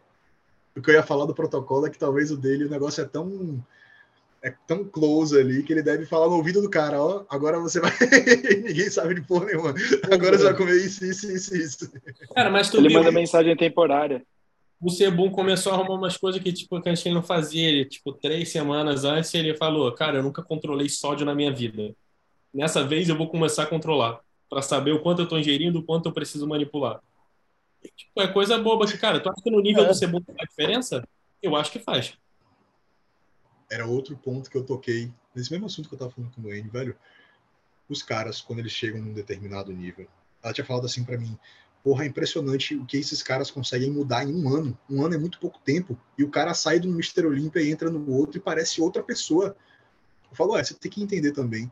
o que eu ia falar do protocolo é que talvez o dele, o negócio é tão é tão close ali que ele deve falar no ouvido do cara, ó, agora você vai. Ninguém sabe de porra nenhuma. Agora você vai comer isso, isso, isso, isso. Cara, mas tu Ele viu... manda mensagem temporária. O Sebum começou a arrumar umas coisas que, tipo, que a gente não fazia. Ele, tipo, três semanas antes, ele falou, cara, eu nunca controlei sódio na minha vida. Nessa vez eu vou começar a controlar. para saber o quanto eu tô ingerindo, o quanto eu preciso manipular. Tipo, é coisa boba que, cara, tu acha que no nível é. do Sebum faz diferença? Eu acho que faz era outro ponto que eu toquei nesse mesmo assunto que eu tava falando com o Wayne, velho. Os caras, quando eles chegam num determinado nível, ela tinha falado assim para mim: porra, é impressionante o que esses caras conseguem mudar em um ano. Um ano é muito pouco tempo. E o cara sai do Mr. Olympia e entra no outro e parece outra pessoa. Eu falo, é, você tem que entender também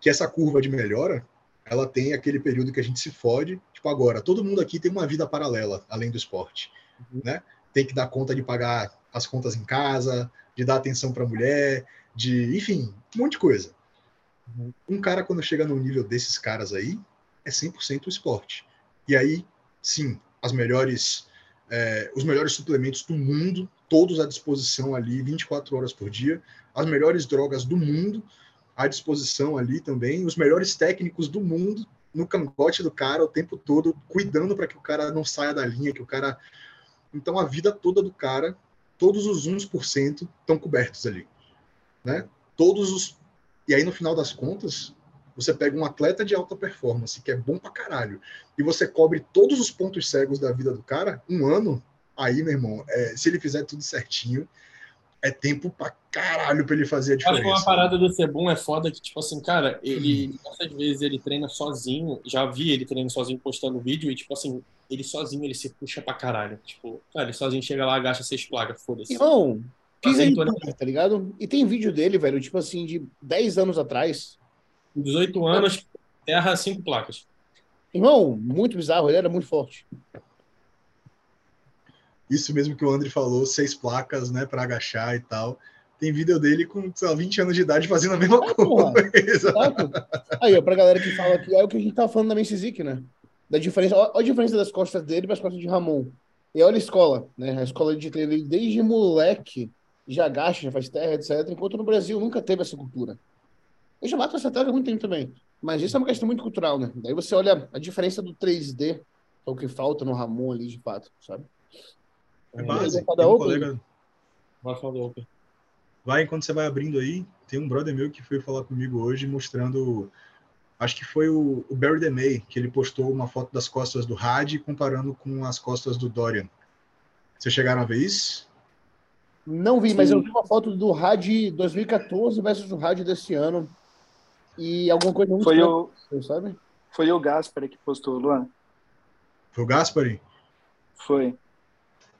que essa curva de melhora, ela tem aquele período que a gente se fode. Tipo, agora, todo mundo aqui tem uma vida paralela, além do esporte, uhum. né? Tem que dar conta de pagar as contas em casa, de dar atenção para a mulher, de, enfim, um monte de coisa. Uhum. Um cara, quando chega no nível desses caras aí, é 100% o esporte. E aí, sim, as melhores, é, os melhores suplementos do mundo, todos à disposição ali, 24 horas por dia, as melhores drogas do mundo à disposição ali também, os melhores técnicos do mundo no cangote do cara o tempo todo, cuidando para que o cara não saia da linha, que o cara. Então a vida toda do cara todos os 1% estão cobertos ali. Né? Todos os. E aí, no final das contas, você pega um atleta de alta performance, que é bom pra caralho, e você cobre todos os pontos cegos da vida do cara, um ano, aí, meu irmão, é, se ele fizer tudo certinho, é tempo pra caralho pra ele fazer a diferença. Acho que uma parada do Sebum é foda que, tipo assim, cara, ele, essas vezes ele treina sozinho, já vi ele treinando sozinho postando vídeo e, tipo assim, ele sozinho ele se puxa pra caralho. Tipo, cara, ele sozinho chega lá, agacha seis placas, foda-se. Irmão, fiz aí, tá ligado? E tem vídeo dele, velho, tipo assim, de 10 anos atrás. 18 anos, terra cinco placas. Irmão, muito bizarro, ele era muito forte. Isso mesmo que o André falou, seis placas, né, para agachar e tal. Tem vídeo dele com, sei lá, 20 anos de idade fazendo a mesma é, coisa. Porra. Aí, ó, pra galera que fala aqui, é o que a gente tava falando da Mensizik, né? da diferença, olha a diferença das costas dele para as costas de Ramon. E olha a escola, né? A escola de treino, ele desde moleque já agacha, já faz terra, etc. Enquanto no Brasil nunca teve essa cultura. Eu já mato essa terra há muito tempo também. Mas isso é uma questão muito cultural, né? Daí você olha a diferença do 3D, é o que falta no Ramon ali, de fato, sabe? É base. Um colega... Vai falar Vai, enquanto você vai abrindo aí, tem um brother meu que foi falar comigo hoje mostrando acho que foi o, o Barry DeMay, que ele postou uma foto das costas do Had comparando com as costas do Dorian. Vocês chegaram a ver isso? Não vi, Sim. mas eu vi uma foto do Had 2014 versus o Had desse ano. E alguma coisa muito foi o sabe? Foi o Gaspari que postou, Luan. Foi o Gaspari? Foi.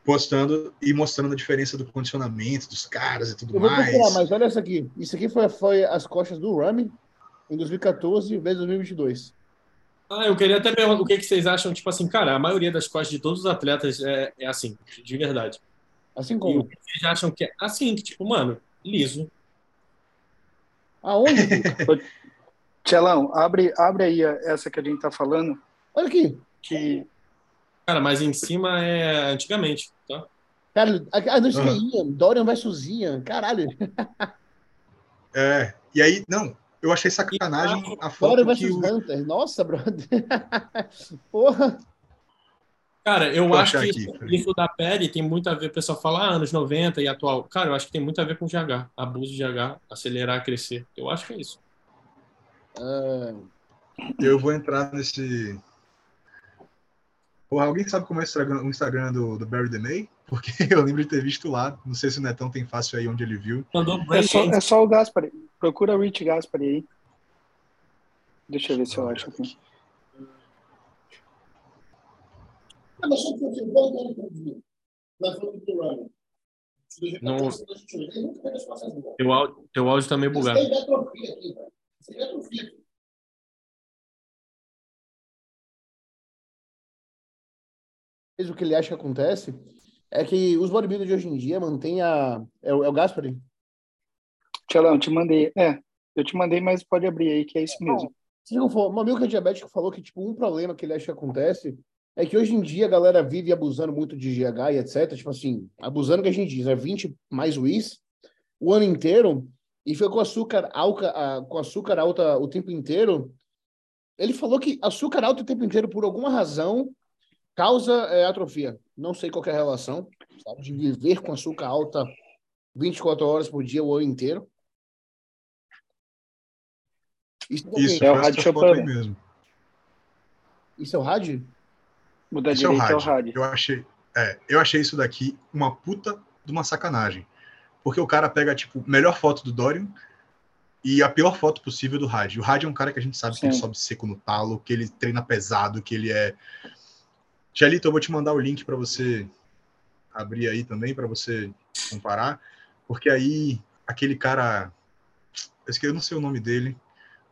Postando e mostrando a diferença do condicionamento dos caras e tudo eu vou mais. Procurar, mas olha essa aqui. Isso aqui foi, foi as costas do Rami em 2014 vezes 2022. Ah, eu queria até perguntar o que, que vocês acham, tipo assim, cara, a maioria das costas de todos os atletas é, é assim, de verdade. Assim como? E o que vocês acham que é assim, que tipo, mano, liso. Aonde? Tchelão, abre, abre aí essa que a gente tá falando. Olha aqui. Que... Cara, mas em cima é antigamente, tá? Cara, a, a noite uhum. Dorian versus Ian, caralho. É, e aí, não, eu achei sacanagem a foto versus que o... Hunter. Nossa, brother. Porra. Cara, eu acho que isso, isso, da pele tem muito a ver, o pessoal fala ah, anos 90 e atual. Cara, eu acho que tem muito a ver com GH, abuso de GH, acelerar, crescer. Eu acho que é isso. Uh... Eu vou entrar nesse. Porra, alguém sabe como é o Instagram, o Instagram do, do Barry DeMay? Porque eu lembro de ter visto lá. Não sei se o Netão tem fácil aí onde ele viu. É só, é só o Gaspar. Procura o Rich Gaspar aí. Deixa eu ver se eu acho aqui. Não... Teu áudio, teu áudio tá meio bugado. O que ele acha que acontece é que os bodybuilders de hoje em dia mantêm a. É o, é o Gaspari? Tchalão, te mandei. É, eu te mandei, mas pode abrir aí, que é isso mesmo. Se não for, um amigo que é diabético falou que tipo, um problema que ele acha que acontece é que hoje em dia a galera vive abusando muito de GH e etc. Tipo assim, abusando que a gente diz, é 20 mais WIS o ano inteiro e foi com açúcar, alca, com açúcar alta o tempo inteiro. Ele falou que açúcar alto o tempo inteiro, por alguma razão, causa é, atrofia. Não sei qual é a relação, sabe? De viver com açúcar alta 24 horas por dia o ano inteiro. Isso, Isso é o rádio Chopin mesmo. Isso é o rádio? Da Esse é o rádio. É o rádio. Eu achei, é, eu achei isso daqui uma puta de uma sacanagem. Porque o cara pega, tipo, melhor foto do Dorian e a pior foto possível do rádio. O rádio é um cara que a gente sabe Sim. que ele sobe seco no talo, que ele treina pesado, que ele é. Tchelito, eu vou te mandar o link para você abrir aí também, para você comparar. Porque aí, aquele cara. Eu não sei o nome dele,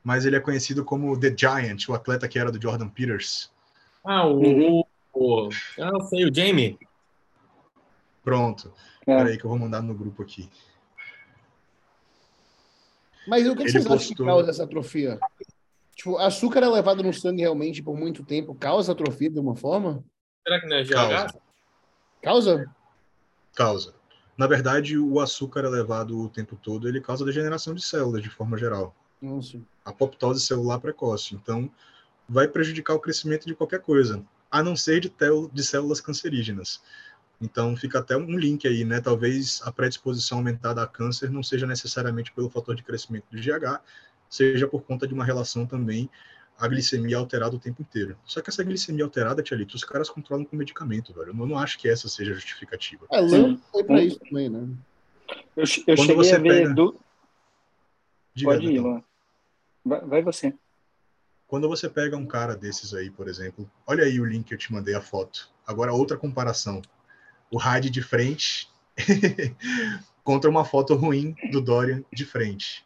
mas ele é conhecido como The Giant, o atleta que era do Jordan Peters. Ah, o. Uhum. o ah, eu sei, o Jamie. Pronto. É. Peraí que eu vou mandar no grupo aqui. Mas o que, que vocês postou... acham que causa essa atrofia? Tipo, açúcar é levado no sangue realmente por muito tempo causa atrofia de uma forma? Será que não é GH? Causa? Causa? Causa. Na verdade, o açúcar elevado o tempo todo, ele causa degeneração de células de forma geral. Nossa. Apoptose celular precoce. Então, vai prejudicar o crescimento de qualquer coisa, a não ser de, tel, de células cancerígenas. Então, fica até um link aí, né? Talvez a predisposição aumentada a câncer não seja necessariamente pelo fator de crescimento do GH, seja por conta de uma relação também a glicemia alterada o tempo inteiro. Só que essa glicemia alterada, Tia Lito, os caras controlam com medicamento, velho. Eu não, acho que essa seja justificativa. É, lã foi pra isso também, né? Eu, eu cheguei você a ver... Pega... Do... Diga, Pode ir. Vai, vai você. Quando você pega um cara desses aí, por exemplo, olha aí o link que eu te mandei a foto. Agora outra comparação. O Hyde de frente contra uma foto ruim do Dorian de frente.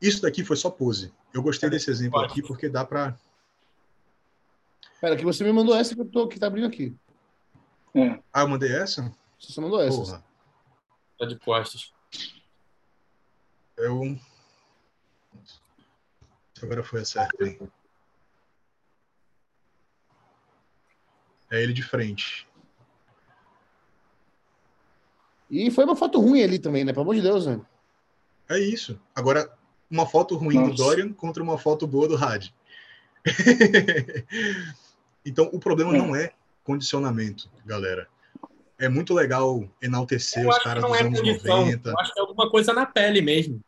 Isso daqui foi só pose. Eu gostei desse exemplo aqui porque dá para Pera, que você me mandou essa que eu tô que tá abrindo aqui. É. Ah, eu mandei essa? Você mandou essa. Porra. Tá de costas. Eu Agora foi certo, hein? É ele de frente. E foi uma foto ruim ali também, né? Pelo amor de Deus, né? É isso. Agora, uma foto ruim Nossa. do Dorian contra uma foto boa do Had. então, o problema é. não é condicionamento, galera. É muito legal enaltecer os caras dos é anos condição. 90. Eu acho que é alguma coisa na pele mesmo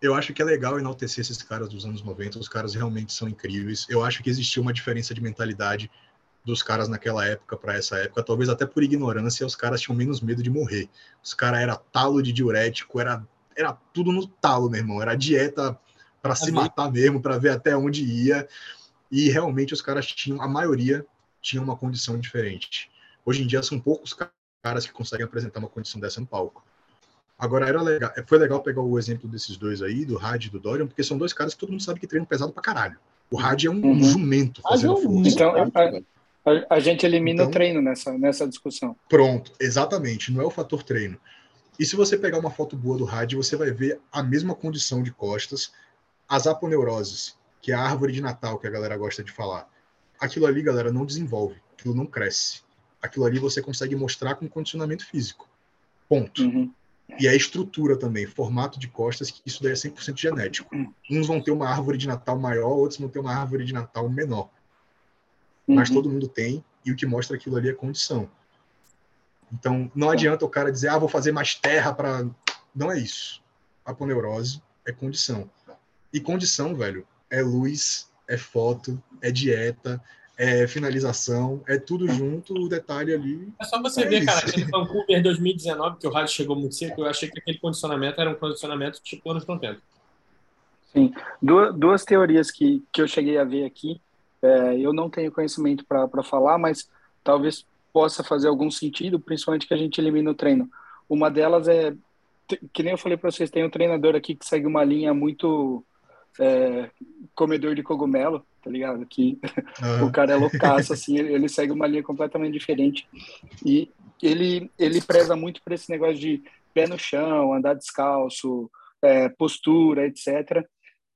eu acho que é legal enaltecer esses caras dos anos 90, os caras realmente são incríveis. Eu acho que existia uma diferença de mentalidade dos caras naquela época para essa época, talvez até por ignorância, os caras tinham menos medo de morrer. Os caras era talo de diurético, era era tudo no talo, meu irmão, era dieta para se matar mesmo, para ver até onde ia. E realmente os caras tinham, a maioria tinha uma condição diferente. Hoje em dia são poucos caras que conseguem apresentar uma condição dessa no palco. Agora, era legal, foi legal pegar o exemplo desses dois aí, do Had e do Dorian, porque são dois caras que todo mundo sabe que treinam pesado pra caralho. O Had é um uhum. jumento fazendo ah, força. Então, a, a, a, gente elimina então, o treino nessa, nessa discussão. Pronto, exatamente. Não é o fator treino. E se você pegar uma foto boa do Had, você vai ver a mesma condição de costas, as aponeuroses, que é a árvore de Natal que a galera gosta de falar. Aquilo ali, galera, não desenvolve, aquilo não cresce. Aquilo ali você consegue mostrar com condicionamento físico. Ponto. Uhum. E a estrutura também, formato de costas, que isso daí é 100% genético. Uns vão ter uma árvore de Natal maior, outros vão ter uma árvore de Natal menor. Mas todo mundo tem, e o que mostra aquilo ali é condição. Então, não adianta o cara dizer, ah, vou fazer mais terra para. Não é isso. Aponeurose é condição. E condição, velho, é luz, é foto, é dieta, é finalização, é tudo junto, o detalhe ali. É só você é ver, isso. cara, aquele Vancouver 2019, que o rádio chegou muito cedo, eu achei que aquele condicionamento era um condicionamento tipo anos 90. Sim. Duas, duas teorias que, que eu cheguei a ver aqui. É, eu não tenho conhecimento para falar, mas talvez possa fazer algum sentido, principalmente que a gente elimina o treino. Uma delas é, que nem eu falei para vocês, tem um treinador aqui que segue uma linha muito é, comedor de cogumelo, tá ligado? Que uhum. o cara é loucaço, assim, ele segue uma linha completamente diferente. E ele, ele preza muito por esse negócio de pé no chão, andar descalço, é, postura, etc.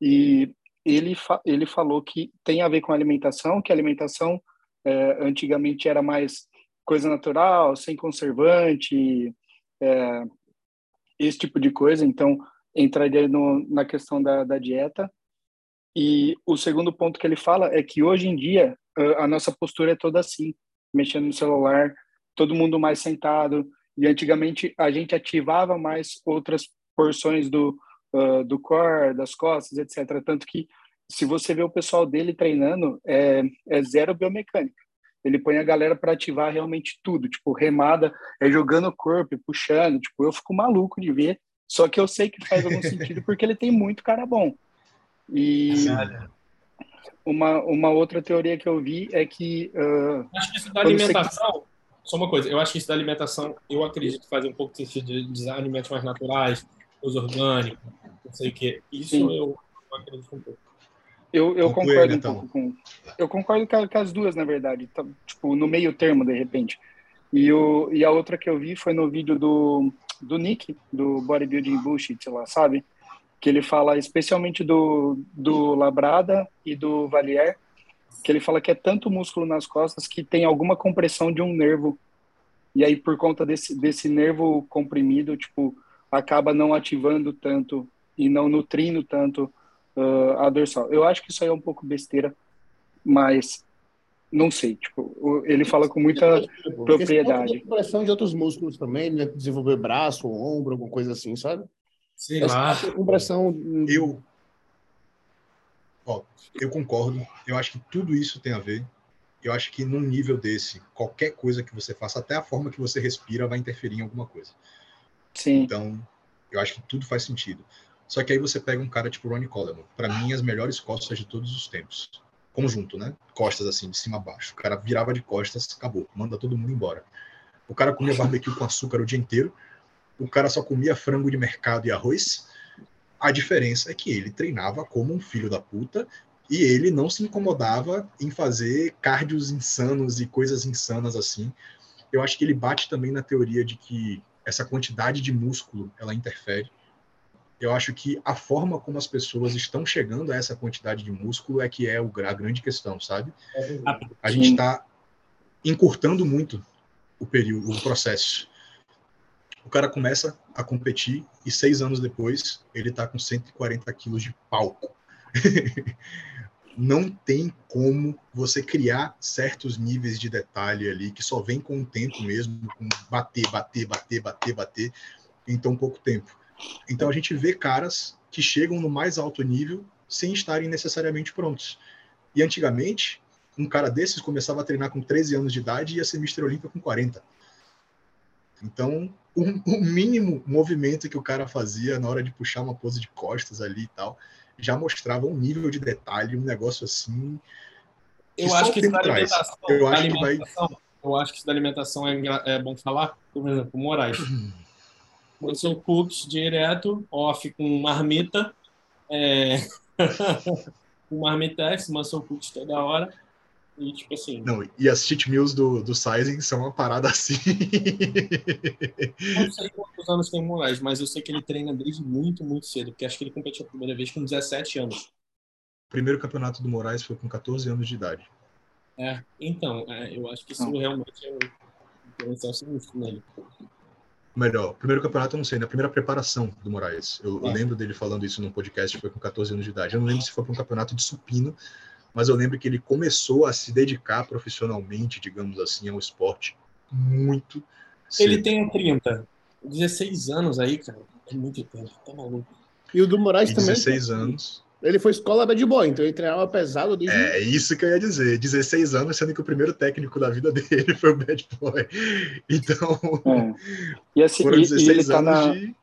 E ele, fa ele falou que tem a ver com alimentação, que a alimentação é, antigamente era mais coisa natural, sem conservante, é, esse tipo de coisa. Então, entraria no, na questão da, da dieta. E o segundo ponto que ele fala é que hoje em dia a nossa postura é toda assim, mexendo no celular, todo mundo mais sentado. E antigamente a gente ativava mais outras porções do, uh, do core, das costas, etc. Tanto que se você vê o pessoal dele treinando, é, é zero biomecânica. Ele põe a galera para ativar realmente tudo, tipo, remada, é jogando o corpo, puxando, tipo, eu fico maluco de ver, só que eu sei que faz algum sentido porque ele tem muito cara bom. E uma, uma outra teoria que eu vi é que. Uh, acho que isso da alimentação. Você... Só uma coisa, eu acho que isso da alimentação, eu acredito fazer um pouco de sentido de usar alimentos mais naturais, os orgânicos, não sei o quê. Isso eu, eu acredito um pouco. Eu, eu concordo um então. pouco com. Eu concordo com, com, as duas, na verdade. Tá, tipo, no meio termo, de repente. E, o, e a outra que eu vi foi no vídeo do, do Nick, do Bodybuilding Bullshit, sei lá, sabe? Que ele fala especialmente do, do Labrada e do Valier, que ele fala que é tanto músculo nas costas que tem alguma compressão de um nervo. E aí, por conta desse, desse nervo comprimido, tipo, acaba não ativando tanto e não nutrindo tanto uh, a dorsal. Eu acho que isso aí é um pouco besteira, mas não sei. Tipo, ele fala com muita tipo, propriedade. Tem pressão de outros músculos também, né? Desenvolver braço, ombro, alguma coisa assim, sabe? Sei lá. Compressão. Eu. Ó, eu concordo. Eu acho que tudo isso tem a ver. Eu acho que num nível desse, qualquer coisa que você faça, até a forma que você respira, vai interferir em alguma coisa. Sim. Então, eu acho que tudo faz sentido. Só que aí você pega um cara tipo Ronnie Coleman, para mim as melhores costas de todos os tempos. Conjunto, né? Costas assim, de cima a baixo. O cara virava de costas, acabou, manda todo mundo embora. O cara comia barbecue com açúcar o dia inteiro. O cara só comia frango de mercado e arroz. A diferença é que ele treinava como um filho da puta e ele não se incomodava em fazer cardios insanos e coisas insanas assim. Eu acho que ele bate também na teoria de que essa quantidade de músculo ela interfere eu acho que a forma como as pessoas estão chegando a essa quantidade de músculo é que é a grande questão, sabe? A gente está encurtando muito o período, o processo. O cara começa a competir e seis anos depois ele está com 140 quilos de palco. Não tem como você criar certos níveis de detalhe ali que só vem com o tempo mesmo, com bater, bater, bater, bater, bater em tão pouco tempo. Então a gente vê caras que chegam no mais alto nível sem estarem necessariamente prontos. E antigamente, um cara desses começava a treinar com 13 anos de idade e ia ser Mr. Olímpia com 40. Então, o, o, mínimo movimento que o cara fazia na hora de puxar uma pose de costas ali e tal, já mostrava um nível de detalhe, um negócio assim. Eu acho que isso da alimentação, eu acho que vai. Eu acho que isso da alimentação é, é bom falar. Por exemplo, Moraes. Muscle Cooks direto, off com marmita, é... com marmitex, Muscle Cooks toda hora. E tipo assim. Não, e as cheat meals do, do Sizing são uma parada assim. não sei quantos anos tem o Moraes, mas eu sei que ele treina desde muito, muito cedo, porque acho que ele competiu a primeira vez com 17 anos. O primeiro campeonato do Moraes foi com 14 anos de idade. É, então, é, eu acho que isso não. realmente é um diferencial sinistro nele melhor, primeiro campeonato eu não sei, na primeira preparação do Moraes. Eu, eu, lembro dele falando isso num podcast, foi com 14 anos de idade. Eu não lembro se foi para um campeonato de supino mas eu lembro que ele começou a se dedicar profissionalmente, digamos assim, ao esporte muito cedo. Ele tem 30, 16 anos aí, cara. É muito tempo, tá maluco. E o do Moraes e também. 16 anos. Ele foi escola bad boy, então ele treinava pesado desde. É isso que eu ia dizer. 16 anos, sendo que o primeiro técnico da vida dele foi o bad boy. Então. É. E assim, foram 16 e, ele tá na. De...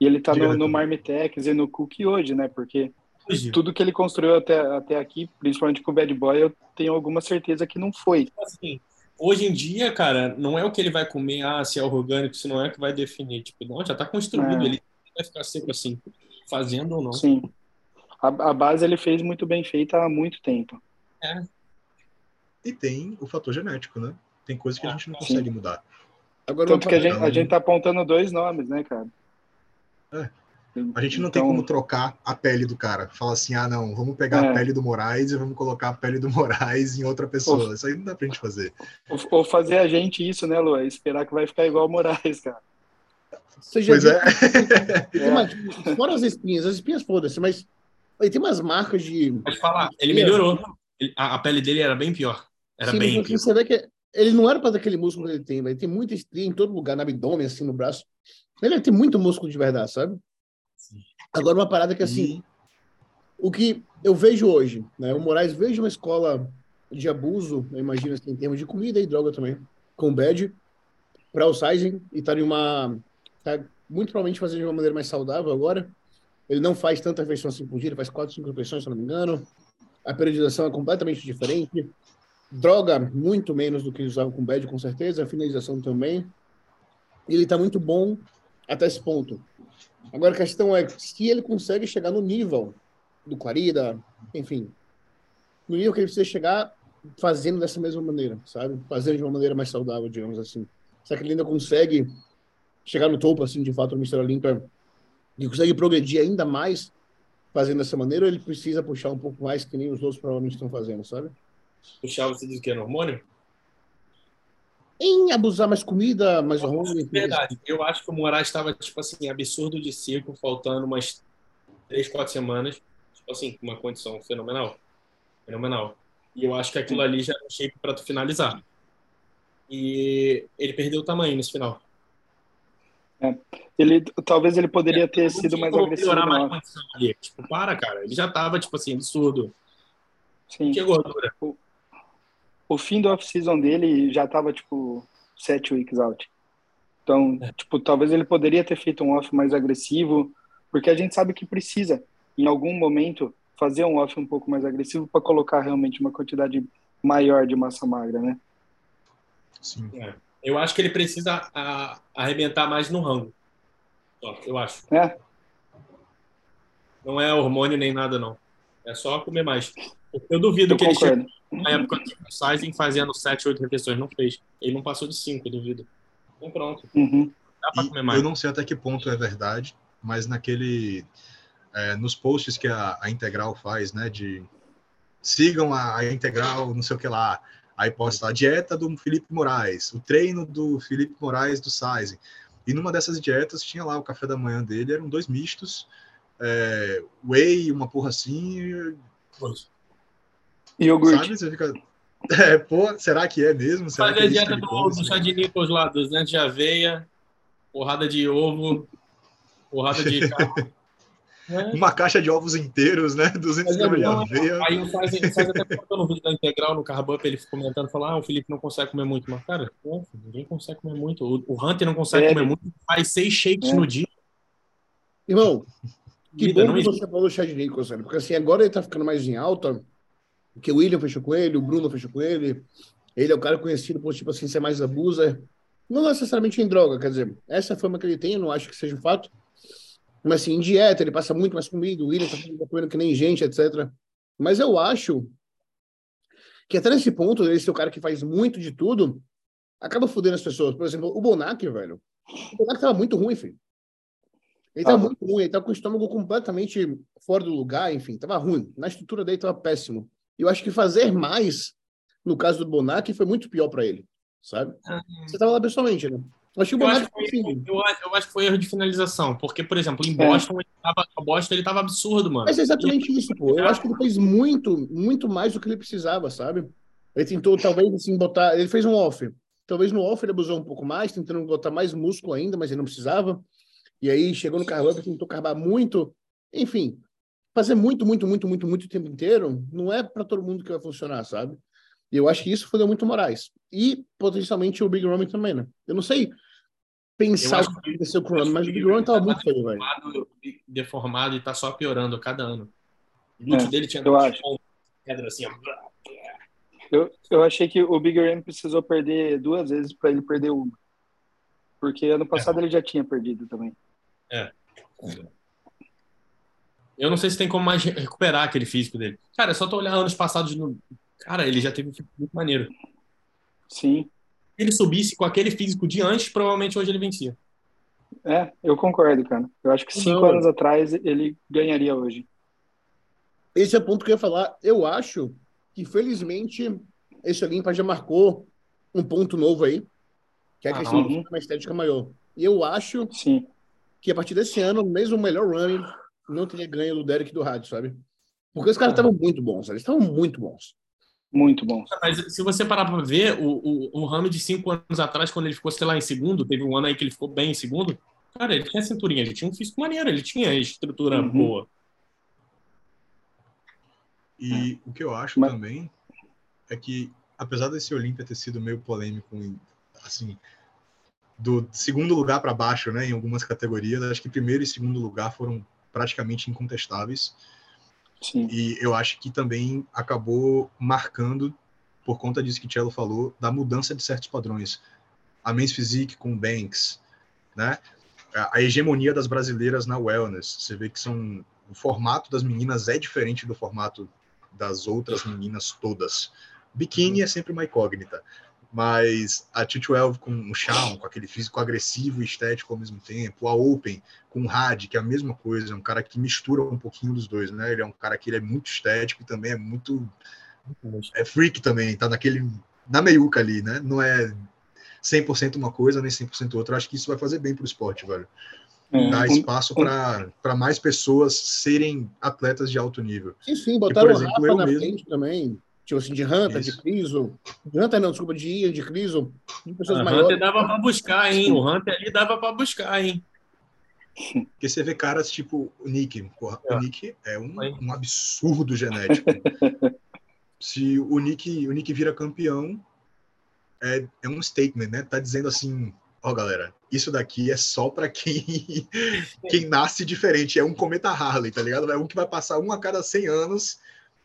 E ele tá no, no Marmitex e no Cook hoje, né? Porque hoje. tudo que ele construiu até, até aqui, principalmente com o Bad Boy, eu tenho alguma certeza que não foi. Assim, hoje em dia, cara, não é o que ele vai comer, ah, se é orgânico, se não é que vai definir. Tipo, não, já tá construído, é. ele vai ficar sempre assim, fazendo ou não. Sim a, a base ele fez muito bem feita há muito tempo. É. E tem o fator genético, né? Tem coisas que a gente não consegue Sim. mudar. Agora, Tanto que a gente, a gente tá apontando dois nomes, né, cara? É. A gente não então... tem como trocar a pele do cara. Fala assim, ah, não, vamos pegar é. a pele do Moraes e vamos colocar a pele do Moraes em outra pessoa. Ou... Isso aí não dá pra gente fazer. Ou, fazer a gente isso, né, Lu? Esperar que vai ficar igual o Moraes, cara. Você já pois viu... é. é. Fora as espinhas, as espinhas foda-se, mas ele tem umas marcas de. Pode falar, ele melhorou. A, pele dele era bem pior. Era Sim, bem pior. Você vê que ele não era para aquele músculo que ele tem, ele tem muita estria em todo lugar, no abdômen, assim, no braço. Ele tem muito músculo de verdade, sabe? Agora, uma parada que, assim, o que eu vejo hoje, né? O Moraes vejo uma escola de abuso, eu imagino, assim, em termos de comida e droga também, com bad, para o sizing, e tá em uma. Tá muito provavelmente fazendo de uma maneira mais saudável agora. Ele não faz tanta refeição assim por dia, ele faz quatro, cinco refeições, se não me engano. A periodização é completamente diferente. Droga, muito menos do que usava com bad, com certeza. A finalização também. Ele está muito bom até esse ponto. Agora a questão é se ele consegue chegar no nível do Clarida, enfim, no nível que ele precisa chegar fazendo dessa mesma maneira, sabe? Fazendo de uma maneira mais saudável, digamos assim. Será que ele ainda consegue chegar no topo, assim, de fato, do Mr. Olympia ele consegue progredir ainda mais fazendo dessa maneira ou ele precisa puxar um pouco mais que nem os outros provavelmente estão fazendo, sabe? Puxar, você diz que é no hormônio? Em abusar mais comida, mais hormônio. Verdade. Eu acho que o Moraes estava, tipo assim, absurdo de seco, faltando umas três, quatro semanas. Tipo assim, uma condição fenomenal. Fenomenal. E eu acho que aquilo ali já era um shape para tu finalizar. E ele perdeu o tamanho nesse final. É. Ele, talvez ele poderia é, ter sido mais agressivo. Mais ali. Tipo, para, cara. Ele já tava, tipo assim, absurdo. Sim. Que gordura. O, o fim do off-season dele já tava, tipo, sete weeks out. Então, é. tipo, talvez ele poderia ter feito um off mais agressivo, porque a gente sabe que precisa, em algum momento, fazer um off um pouco mais agressivo para colocar realmente uma quantidade maior de massa magra, né? Sim. É. Eu acho que ele precisa a, arrebentar mais no rango. eu acho. É. Não é hormônio nem nada, não. É só comer mais. Eu duvido eu que concordo. ele chegou na época do sizing fazendo 7, 8 refeições. Não fez. Ele não passou de 5, eu duvido. Então pronto. Uhum. Dá pra comer mais. Eu não sei até que ponto é verdade, mas naquele. É, nos posts que a, a, Integral faz, né? De sigam a, a Integral, não sei o que lá. Aí posta a dieta do Felipe Moraes, o treino do Felipe Moraes do Size. E numa dessas dietas tinha lá o café da manhã dele, eram dois mistos, é, whey, uma porra assim. E iogurte. Sabe? Você fica. É, pô, será que é mesmo? Será Fazer que é a dieta do, do chá de Nichols lá, 200 de aveia, porrada de ovo, porrada de carne. É. Uma caixa de ovos inteiros, né? 200 é gramas de aveia. Aí o Faz, Faz até no vídeo da Integral, no Carbup, ele comentando, falando, ah, o Felipe não consegue comer muito. Mas, cara, pô, ninguém consegue comer muito. O, o Hunter não consegue é. comer muito, faz seis shakes é. no dia. Irmão, que Vida, bom que você falou do Chad Nicholson, porque assim, agora ele tá ficando mais em alta, porque o William fechou com ele, o Bruno fechou com ele, ele é o cara conhecido por, tipo assim, ser mais abuser, não necessariamente em droga, quer dizer, essa fama que ele tem, eu não acho que seja um fato, mas assim, em dieta, ele passa muito mais comida, o William tá comendo que nem gente, etc. Mas eu acho que até nesse ponto, ele ser o cara que faz muito de tudo, acaba fudendo as pessoas. Por exemplo, o Bonac, velho. O Bonac tava muito ruim, filho. Ele tava ah. muito ruim, ele tava com o estômago completamente fora do lugar, enfim, tava ruim. Na estrutura dele tava péssimo. E eu acho que fazer mais, no caso do Bonac, foi muito pior para ele, sabe? Ah. Você tava lá pessoalmente, né? Acho que o Eu acho, que foi, assim, eu, eu acho que foi erro de finalização, porque, por exemplo, em Boston, ele tava, Boston ele tava absurdo, mano. Mas é exatamente isso, pô. Eu acho que ele fez muito, muito mais do que ele precisava, sabe? Ele tentou, talvez, assim, botar. Ele fez um off. Talvez no off ele abusou um pouco mais, tentando botar mais músculo ainda, mas ele não precisava. E aí chegou no carbo tentou carbar muito. Enfim, fazer muito, muito, muito, muito, muito o tempo inteiro não é para todo mundo que vai funcionar, sabe? E eu acho que isso fodeu muito o Moraes. E potencialmente o Big Roman também, né? Eu não sei pensar o que aconteceu com o Roman, mas o Big Roman tava muito feio, velho. deformado, deformado e tá só piorando a cada ano. O glúteo É, dele tinha eu acho. pedra assim, ó. Eu, eu achei que o Big Ram precisou perder duas vezes para ele perder uma. Porque ano passado ele já tinha perdido também. Eu não sei se tem como mais recuperar aquele físico dele. Cara, é só tu olhar anos passados no. Cara, ele já teve um físico muito maneiro. Sim. Se ele subisse com aquele físico de antes, provavelmente hoje ele vencia. É, eu concordo, cara. Eu acho que cinco Não. anos atrás ele ganharia hoje. Esse é o ponto que eu ia falar. Eu acho que, felizmente, esse Olimpa já marcou um ponto novo aí, que é a Ah, questão uhum. de uma estética maior. E eu acho Sim. que, a partir desse ano, mesmo o melhor running não teria ganho do Derek do Rádio, sabe? Porque os caras estavam muito bons, eles estavam muito bons. Muito bom. Mas se você parar pra ver, o, o, o Rami de cinco anos atrás, quando ele ficou, sei lá, em segundo, teve um ano aí que ele ficou bem em segundo. Cara, ele tinha cinturinha, ele tinha um físico maneiro, ele tinha estrutura Uhum. boa. E o que eu acho Mas- também é que, apesar desse Olímpia ter sido meio polêmico, assim, do segundo lugar para baixo, né, em algumas categorias, acho que primeiro e segundo lugar foram praticamente incontestáveis. Sim. E eu acho que também acabou marcando, por conta disso que Cello falou, da mudança de certos padrões. A Men's Physique com Banks, né? A a hegemonia das brasileiras na wellness. Você vê que são o formato das meninas é diferente do formato das outras meninas todas. Biquíni é sempre uma incógnita, mas a T12 com o Shawn, com aquele físico agressivo e estético ao mesmo tempo, a Open com o Had, que é a mesma coisa, é um cara que mistura um pouquinho dos dois, né? Ele é um cara que ele é muito estético e também é muito é freak também, tá naquele na meiuca ali, né? Não é 100% uma coisa nem 100% outra. Eu acho que isso vai fazer bem pro esporte, velho. É, Dar um- espaço para mais pessoas serem atletas de alto nível. Sim, sim, botaram exemplo, o Rafa eu na mesmo- frente também. Tipo assim, de Hunter, de Isso. Criso. De Hunter não, desculpa, de Ian, de Criso. De pessoas O maiores. Hunter dava pra buscar, hein? O Hunter ali dava pra buscar, hein? Porque você vê caras tipo o Nick. Porra, É. O Nick é um, um absurdo genético. Se o Nick, o Nick vira campeão, é, é um statement, né? Tá dizendo assim, ó galera, isso daqui é só pra quem, quem nasce diferente. É um cometa Harley, tá ligado? É um que vai passar um a cada 100 anos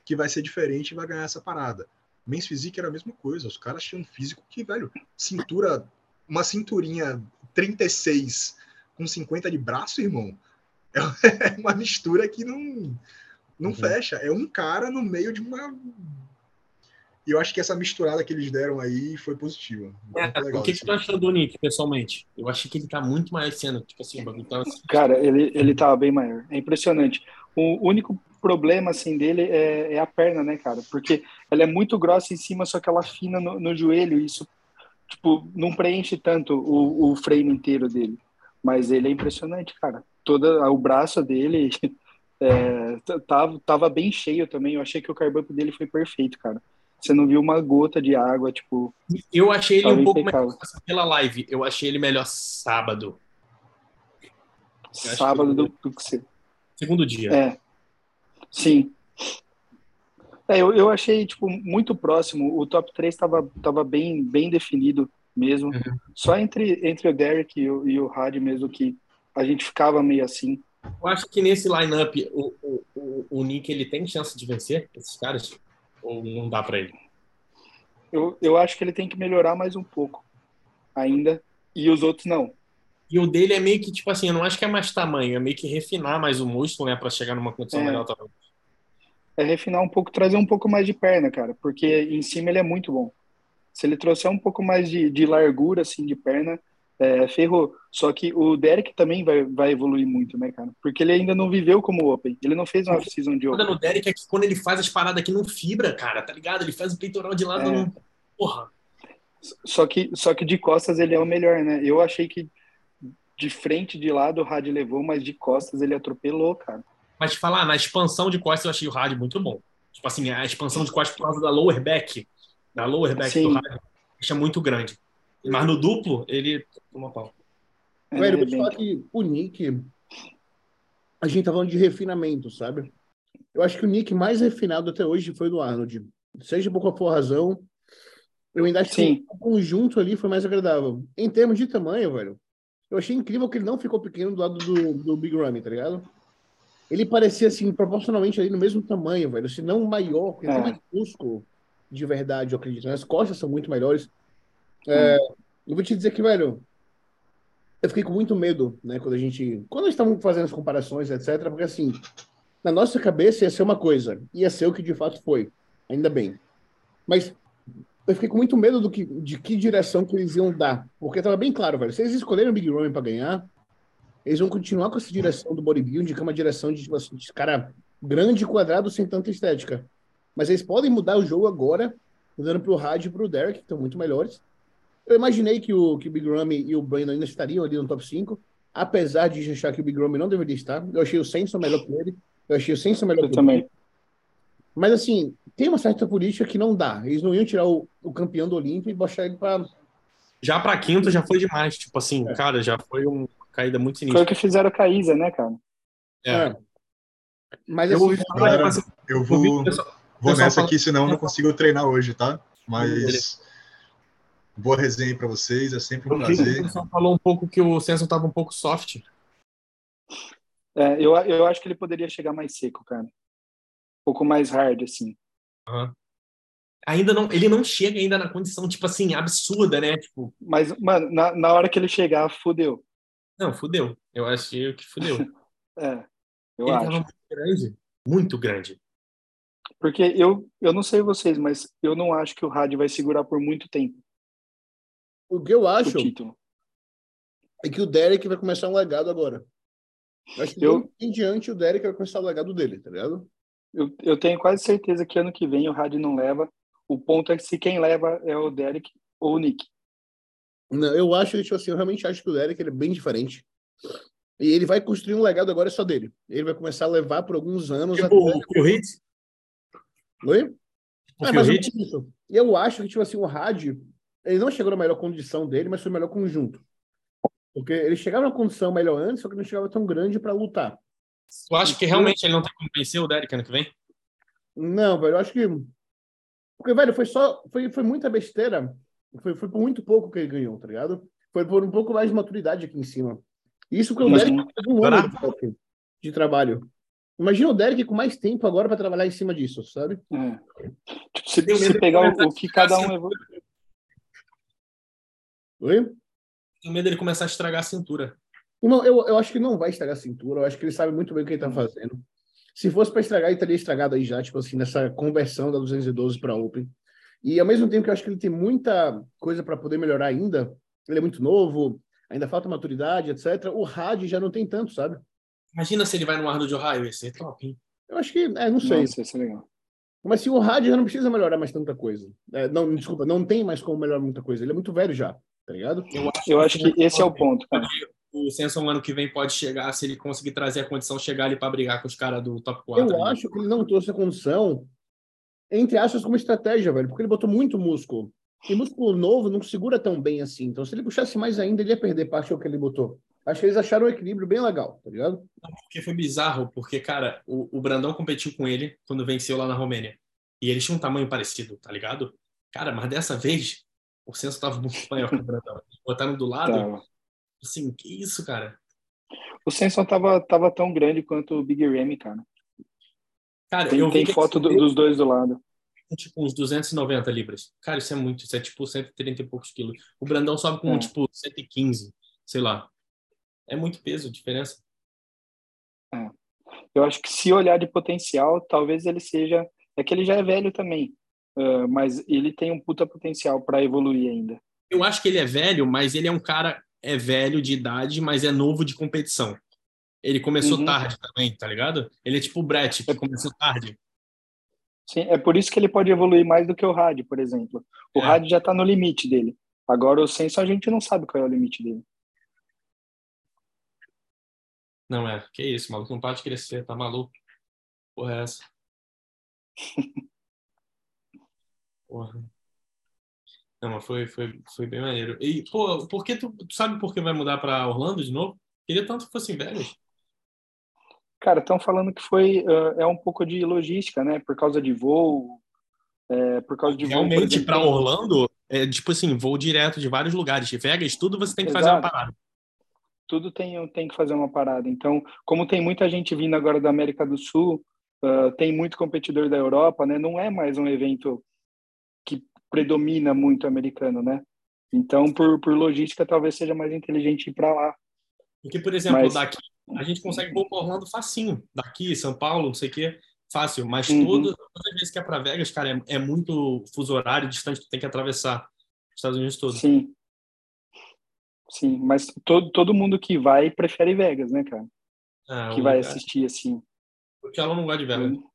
que vai ser diferente e vai ganhar essa parada. Men's Physique era a mesma coisa. Os caras tinham um físico que, velho, cintura, uma cinturinha 36 com 50 de braço, irmão. É uma mistura que não, não Uhum. fecha. É um cara no meio de uma. E eu acho que essa misturada que eles deram aí foi positiva. Legal, o que, assim. tu achou do Nick, pessoalmente? Eu achei que ele tá muito mais sendo, tipo assim, o bagulho tá assim. Cara, ele, ele tava bem maior. É impressionante. O único problema, assim, dele é, é a perna, né, cara? Porque ela é muito grossa em cima, só que ela fina no, no joelho. E isso, tipo, não preenche tanto o, o frame inteiro dele. Mas ele é impressionante, cara. Toda, o braço dele é, tava, tava bem cheio também. Eu achei que o carbono dele foi perfeito, cara. Você não viu uma gota de água, tipo, Eu achei ele um pouco impecável. melhor pela live. Eu achei ele melhor sábado. acho sábado do que você. Segundo dia. É. Sim. É, eu, eu achei, tipo, muito próximo. O top 3 estava tava bem, bem definido mesmo. Uhum. Só entre, entre o Derek e o, e o Had mesmo que a gente ficava meio assim. Eu acho que nesse lineup o, o, o, o Nick ele tem chance de vencer esses caras? Ou não dá pra ele? Eu, eu acho que ele tem que melhorar mais um pouco ainda. E os outros não. E o dele é meio que, tipo assim, eu não acho que é mais tamanho, é meio que refinar mais o músculo, né, pra chegar numa condição É. melhor talvez. É refinar um pouco, trazer um pouco mais de perna, cara. Porque em cima ele é muito bom. Se ele trouxer um pouco mais de, de largura, assim, de perna, é, ferrou. Só que o Derek também vai, vai evoluir muito, né, cara? Porque ele ainda não viveu como Open. Ele não fez uma off-season de Open. no Derek é que quando ele faz as paradas aqui não fibra, cara, tá ligado? Ele faz o peitoral de lado, É. não... porra. Só que, só que de costas ele é o melhor, né? Eu achei que de frente, de lado, o Rádio levou, mas de costas ele atropelou, cara. Mas te falar, na expansão de costas eu achei o Rádio muito bom. Tipo assim, a expansão de costas por causa da lower back, da lower back Sim. do Rádio, é muito grande. Mas no duplo, ele toma pau. É, Velho, eu vou te falar que o Nick. A gente tá falando de refinamento, sabe? Eu acho que o Nick mais refinado até hoje foi do Arnold. Seja por qual for a razão, eu ainda acho Sim. que o conjunto ali foi mais agradável. Em termos de tamanho, velho, eu achei incrível que ele não ficou pequeno do lado do, do Big Ramy, tá ligado? Ele parecia, assim, proporcionalmente ali no mesmo tamanho, velho, se não maior, ele É. tem mais músculo de verdade, eu acredito. né? As costas são muito melhores. É, eu vou te dizer que, velho, eu fiquei com muito medo, né, quando a gente, quando eles estavam fazendo as comparações, etc, porque assim, na nossa cabeça ia ser uma coisa, ia ser o que de fato foi, ainda bem. Mas eu fiquei com muito medo do que, de que direção que eles iam dar, porque tava bem claro, velho, se eles escolheram o Big Roman para ganhar, eles vão continuar com essa direção do bodybuilding, que é uma direção de, tipo assim, de cara grande e quadrado sem tanta estética. Mas eles podem mudar o jogo agora, mudando pro Rádio e pro Derek, que estão muito melhores. Eu imaginei que o, que o Big Ramy e o Brandon ainda estariam ali no top 5, apesar de achar que o Big Ramy não deveria estar. Eu achei o Senso melhor que ele. Eu achei o Senso melhor Eu que também. ele. Mas, assim, tem uma certa política que não dá. Eles não iam tirar o, o campeão do Olímpio e botar ele para. Já pra quinto já foi demais. Tipo assim, É. cara, já foi uma caída muito Foi sinistra. o que fizeram com a Isa, né, cara? É. Mas, Eu assim, assim, Eu eu vou, pessoal- vou pessoal nessa fala- aqui, senão eu não consigo treinar hoje, tá? Mas boa resenha pra vocês, é sempre um eu que o prazer. pessoal falou um pouco que o Senso tava um pouco soft. É, eu, eu acho que ele poderia chegar mais seco, cara. Um pouco mais hard, assim. Ainda não, ele não chega ainda na condição, tipo assim, absurda, né? Tipo, Mas, mano, na, na hora que ele chegar, fudeu. não, fudeu. Eu achei que fudeu. É, eu ele acho. tava muito grande. Muito grande. Porque eu, eu não sei vocês, mas eu não acho que o rádio vai segurar por muito tempo o que eu acho é que o Derek vai começar um legado agora. Eu acho que Eu- em diante o Derek vai começar o legado dele, tá ligado? Eu, eu tenho quase certeza que ano que vem o rádio não leva. O ponto é que se quem leva é o Derek ou o Nick. Não, eu acho, tipo assim, eu realmente acho que o Derek ele é bem diferente. E ele vai construir um legado agora só dele. Ele vai começar a levar por alguns anos. Tipo, o até... Phil. Oi? O É, Phil mais ou Hit. menos isso. Eu acho que, tipo assim, o Rádio, ele não chegou na melhor condição dele, mas foi o melhor conjunto. Porque ele chegava na condição melhor antes, só que não chegava tão grande para lutar. Tu acha que realmente ele não tem como vencer o Derek ano que vem? Não, velho, eu acho que. Porque, velho, foi só. Foi, foi muita besteira. Foi, foi por muito pouco que ele ganhou, tá ligado? Foi por um pouco mais de maturidade aqui em cima. Isso que o Derek teve um ano de, de trabalho. Imagina o Derek com mais tempo agora para trabalhar em cima disso, sabe? É. Tipo, se, se de pegar o, o que cada um levou. Oi? Tenho medo dele começar a estragar a cintura. Não, eu, eu acho que não vai estragar a cintura. Eu acho que ele sabe muito bem o que ele tá fazendo. Se fosse para estragar, ele estaria estragado aí já, tipo assim, nessa conversão da 212 para Open. E ao mesmo tempo que eu acho que ele tem muita coisa para poder melhorar ainda, ele é muito novo, ainda falta maturidade, etc. O rádio já não tem tanto, sabe? Imagina se ele vai no Arnold de Ohio, ia ser top, hein? Eu acho que, é, não sei. Nossa, isso é legal. Mas se o rádio já não precisa melhorar mais tanta coisa. É, não, desculpa, não tem mais como melhorar muita coisa. Ele é muito velho já, tá ligado? Eu acho que esse é o ponto, cara. O Samson ano que vem pode chegar, se ele conseguir trazer a condição, chegar ali para brigar com os caras do top 4. Eu acho que ele não trouxe a condição, entre aspas, como estratégia, velho, porque ele botou muito músculo. E músculo novo não segura tão bem assim. Então, se ele puxasse mais ainda, ele ia perder parte do que ele botou. Acho que eles acharam um equilíbrio bem legal, tá ligado? Porque foi bizarro, porque, cara, o, o Brandão competiu com ele quando venceu lá na Romênia. E eles tinham um tamanho parecido, tá ligado? Cara, mas dessa vez, o senso tava muito maior que o Brandão. Botaram do lado, Tava. Assim, que isso, cara? O Samson tava, tava tão grande quanto o Big Ramy, cara. Cara, Tem, eu tem que foto do- eles dos dois do lado. com, tipo uns 290 libras. Cara, isso é muito, isso é tipo 130 e poucos quilos. O Brandão sobe com É. tipo 115, sei lá. É muito peso, diferença. Eu acho que se olhar de potencial, talvez ele seja. É que ele já é velho também. ah, mas ele tem um puta potencial para evoluir ainda. Eu acho que ele é velho, mas ele é um cara é velho de idade, mas é novo de competição. Ele começou Uhum. tarde também, tá ligado? Ele é tipo o Brett, que começou tarde. Sim, é por isso que ele pode evoluir mais do que o rádio, por exemplo. O é. rádio já está no limite dele. Agora o senso a gente não sabe qual é o limite dele. Não é, que isso, maluco não para de crescer, tá maluco? Porra, é essa? Porra. Não, mas foi, foi, foi bem maneiro. E, pô, por que tu, tu sabe por que vai mudar para Orlando de novo? Queria tanto que fosse em Vegas. Cara, estão falando que foi uh, é um pouco de logística, né? Por causa de voo, é, por causa de realmente para Orlando é tipo assim voo direto de vários lugares. De Vegas, tudo você tem que Exato. fazer uma parada. Tudo tem tem que fazer uma parada. Então, como tem muita gente vindo agora da América do Sul, uh, tem muito competidor da Europa, né? Não é mais um evento predomina muito americano, né? Então, por, por logística, talvez seja mais inteligente ir para lá. Porque, por exemplo, Mas... daqui a gente consegue voo para Orlando facinho. Daqui, São Paulo, não sei o quê, fácil. Mas uhum. todas, todas as vezes que é para Vegas, cara, é, é, muito fuso horário distante, tu tem que atravessar os Estados Unidos todos. Sim. Sim, mas todo, todo mundo que vai prefere Vegas, né, cara? É, que vai lugar. assistir, assim. Porque ela não gosta de Vegas.